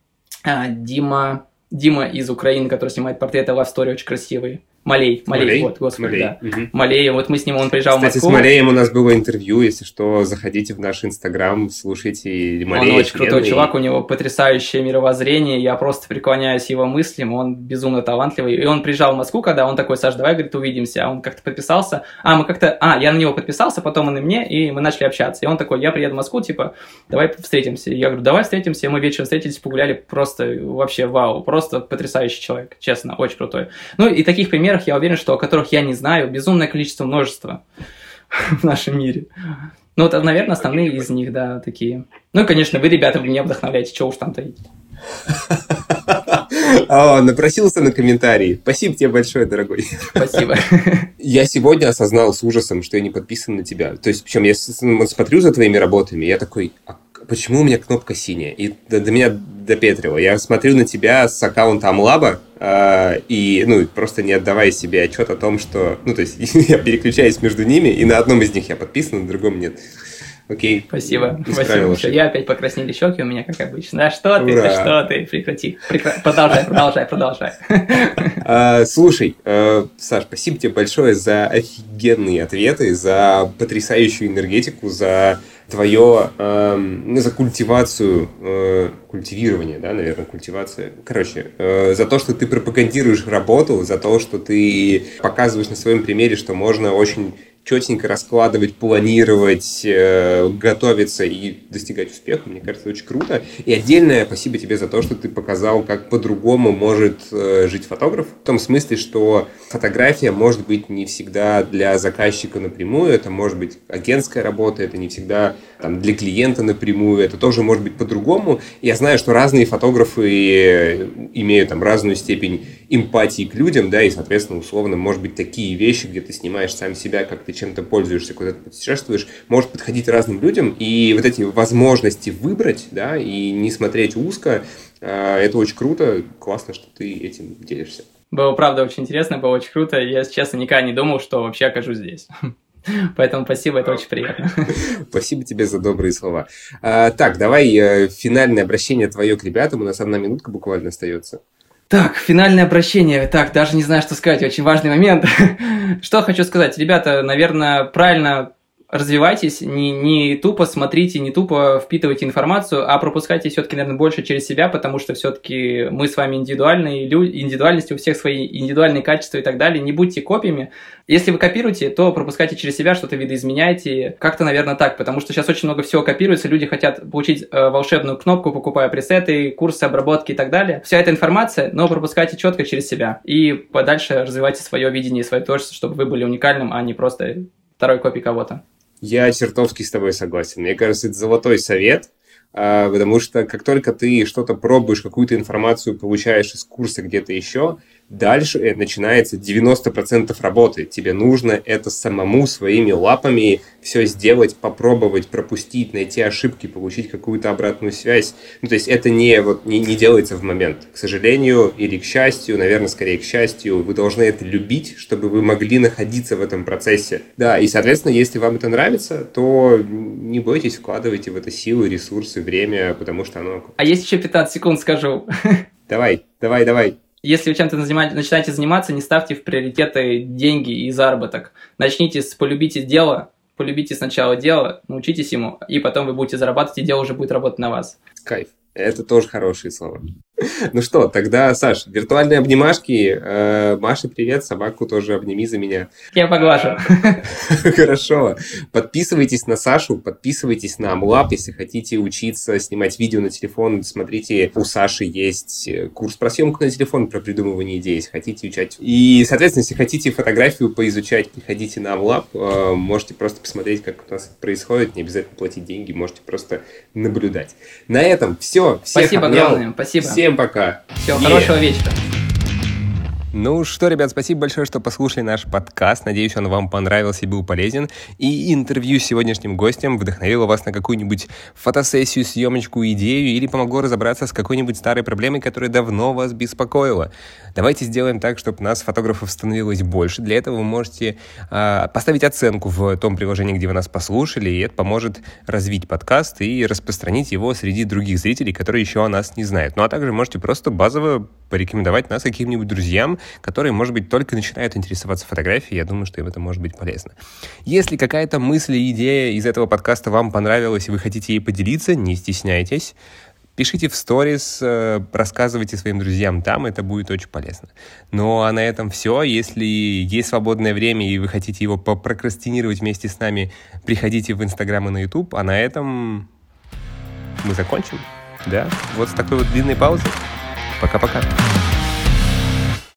А, Дима, Дима из Украины, который снимает портреты Love Story, очень красивый. Малей, Малей, Малей, вот, господи, Малей. да. Угу. Малей, вот мы с ним, он приезжал Кстати, в Москву. с Малеем у нас было интервью, если что, заходите в наш Инстаграм, слушайте Малей. Он очень крутой чувак, у него потрясающее мировоззрение, я просто преклоняюсь его мыслям, он безумно талантливый. И он приезжал в Москву, когда он такой, Саш, давай, говорит, увидимся. А он как-то подписался, а, мы как-то, а, я на него подписался, потом он и мне, и мы начали общаться. И он такой, я приеду в Москву, типа, давай встретимся. И я говорю, давай встретимся, и мы вечером встретились, погуляли, просто вообще вау, просто потрясающий человек, честно, очень крутой. Ну и таких примеров я уверен, что которых я не знаю, безумное количество, множество в нашем мире. Ну, вот, наверное, основные из них, да, такие. Ну, и, конечно, вы, ребята, вы меня вдохновляете, что уж там таить. О, напросился на комментарии. Спасибо тебе большое, дорогой. Спасибо. Я сегодня осознал с ужасом, что я не подписан на тебя. То есть, причем я смотрю за твоими работами, я такой, а почему у меня кнопка синяя? И до, до меня допетрило. Я смотрю на тебя с аккаунта Амлаба, э, и, ну, просто не отдавая себе отчет о том, что... Ну, то есть, я переключаюсь между ними, и на одном из них я подписан, на другом нет. Окей. Спасибо. Спасибо. Я опять покраснели щеки у меня, как обычно. Да что ты, да что ты, прекрати. Прекра... Продолжай, продолжай, продолжай. А, слушай, э, Саш, спасибо тебе большое за офигенные ответы, за потрясающую энергетику, за твое э, за культивацию, э, культивирование, да, наверное, культивация. Короче, э, за то, что ты пропагандируешь работу, за то, что ты показываешь на своем примере, что можно очень четенько раскладывать, планировать, э, готовиться и достигать успеха. Мне кажется, очень круто. И отдельное спасибо тебе за то, что ты показал, как по-другому может э, жить фотограф. В том смысле, что фотография может быть не всегда для заказчика напрямую, это может быть агентская работа, это не всегда там, для клиента напрямую, это тоже может быть по-другому. Я знаю, что разные фотографы э, имеют там разную степень эмпатии к людям, да, и, соответственно, условно, может быть, такие вещи, где ты снимаешь сам себя, как ты чем-то пользуешься, куда ты путешествуешь, может подходить разным людям, и вот эти возможности выбрать, да, и не смотреть узко, а, это очень круто, классно, что ты этим делишься. Было, правда, очень интересно, было очень круто. Я, честно, никогда не думал, что вообще окажусь здесь. Поэтому спасибо, это очень приятно. Спасибо тебе за добрые слова. А, так, давай э, финальное обращение твое к ребятам. У нас одна минутка буквально остается. Так, финальное обращение. Так, даже не знаю, что сказать. Очень важный момент. что хочу сказать. Ребята, наверное, правильно развивайтесь, не, не тупо смотрите, не тупо впитывайте информацию, а пропускайте все-таки, наверное, больше через себя, потому что все-таки мы с вами индивидуальные люди, индивидуальности у всех свои индивидуальные качества и так далее. Не будьте копиями. Если вы копируете, то пропускайте через себя, что-то видоизменяйте. Как-то, наверное, так, потому что сейчас очень много всего копируется, люди хотят получить э, волшебную кнопку, покупая пресеты, курсы обработки и так далее. Вся эта информация, но пропускайте четко через себя и подальше развивайте свое видение, свое творчество, чтобы вы были уникальным, а не просто второй копии кого-то. Я чертовски с тобой согласен. Мне кажется, это золотой совет, а, потому что как только ты что-то пробуешь, какую-то информацию получаешь из курса где-то еще, Дальше начинается 90% работы. Тебе нужно это самому своими лапами все сделать, попробовать, пропустить, найти ошибки, получить какую-то обратную связь. Ну, то есть это не, вот, не, не делается в момент. К сожалению или к счастью, наверное, скорее к счастью, вы должны это любить, чтобы вы могли находиться в этом процессе. Да, и, соответственно, если вам это нравится, то не бойтесь, вкладывайте в это силы, ресурсы, время, потому что оно... А есть еще 15 секунд, скажу. Давай, давай, давай если вы чем-то начинаете заниматься, не ставьте в приоритеты деньги и заработок. Начните с полюбите дело, полюбите сначала дело, научитесь ему, и потом вы будете зарабатывать, и дело уже будет работать на вас. Кайф. Это тоже хорошие слова. Ну что, тогда, Саш, виртуальные обнимашки. Э, Маша, привет, собаку тоже обними за меня. Я поглажу. Хорошо. Подписывайтесь на Сашу, подписывайтесь на Amlab, если хотите учиться снимать видео на телефон. Смотрите, у Саши есть курс про съемку на телефон, про придумывание идей, если хотите изучать. И, соответственно, если хотите фотографию поизучать, приходите на Amlab. Э, можете просто посмотреть, как у нас это происходит. Не обязательно платить деньги, можете просто наблюдать. На этом все. Всех спасибо обнял. огромное, спасибо. Всем пока. Всего yeah. хорошего вечера. Ну что, ребят, спасибо большое, что послушали наш подкаст. Надеюсь, он вам понравился и был полезен. И интервью с сегодняшним гостем вдохновило вас на какую-нибудь фотосессию, съемочку, идею или помогло разобраться с какой-нибудь старой проблемой, которая давно вас беспокоила. Давайте сделаем так, чтобы нас, фотографов, становилось больше. Для этого вы можете э, поставить оценку в том приложении, где вы нас послушали, и это поможет развить подкаст и распространить его среди других зрителей, которые еще о нас не знают. Ну а также можете просто базово порекомендовать нас каким-нибудь друзьям, которые, может быть, только начинают интересоваться фотографией. Я думаю, что им это может быть полезно. Если какая-то мысль и идея из этого подкаста вам понравилась, и вы хотите ей поделиться, не стесняйтесь. Пишите в сторис, э, рассказывайте своим друзьям там, это будет очень полезно. Ну а на этом все. Если есть свободное время и вы хотите его попрокрастинировать вместе с нами, приходите в Инстаграм и на Ютуб. А на этом мы закончим. Да, вот с такой вот длинной паузой. Пока-пока.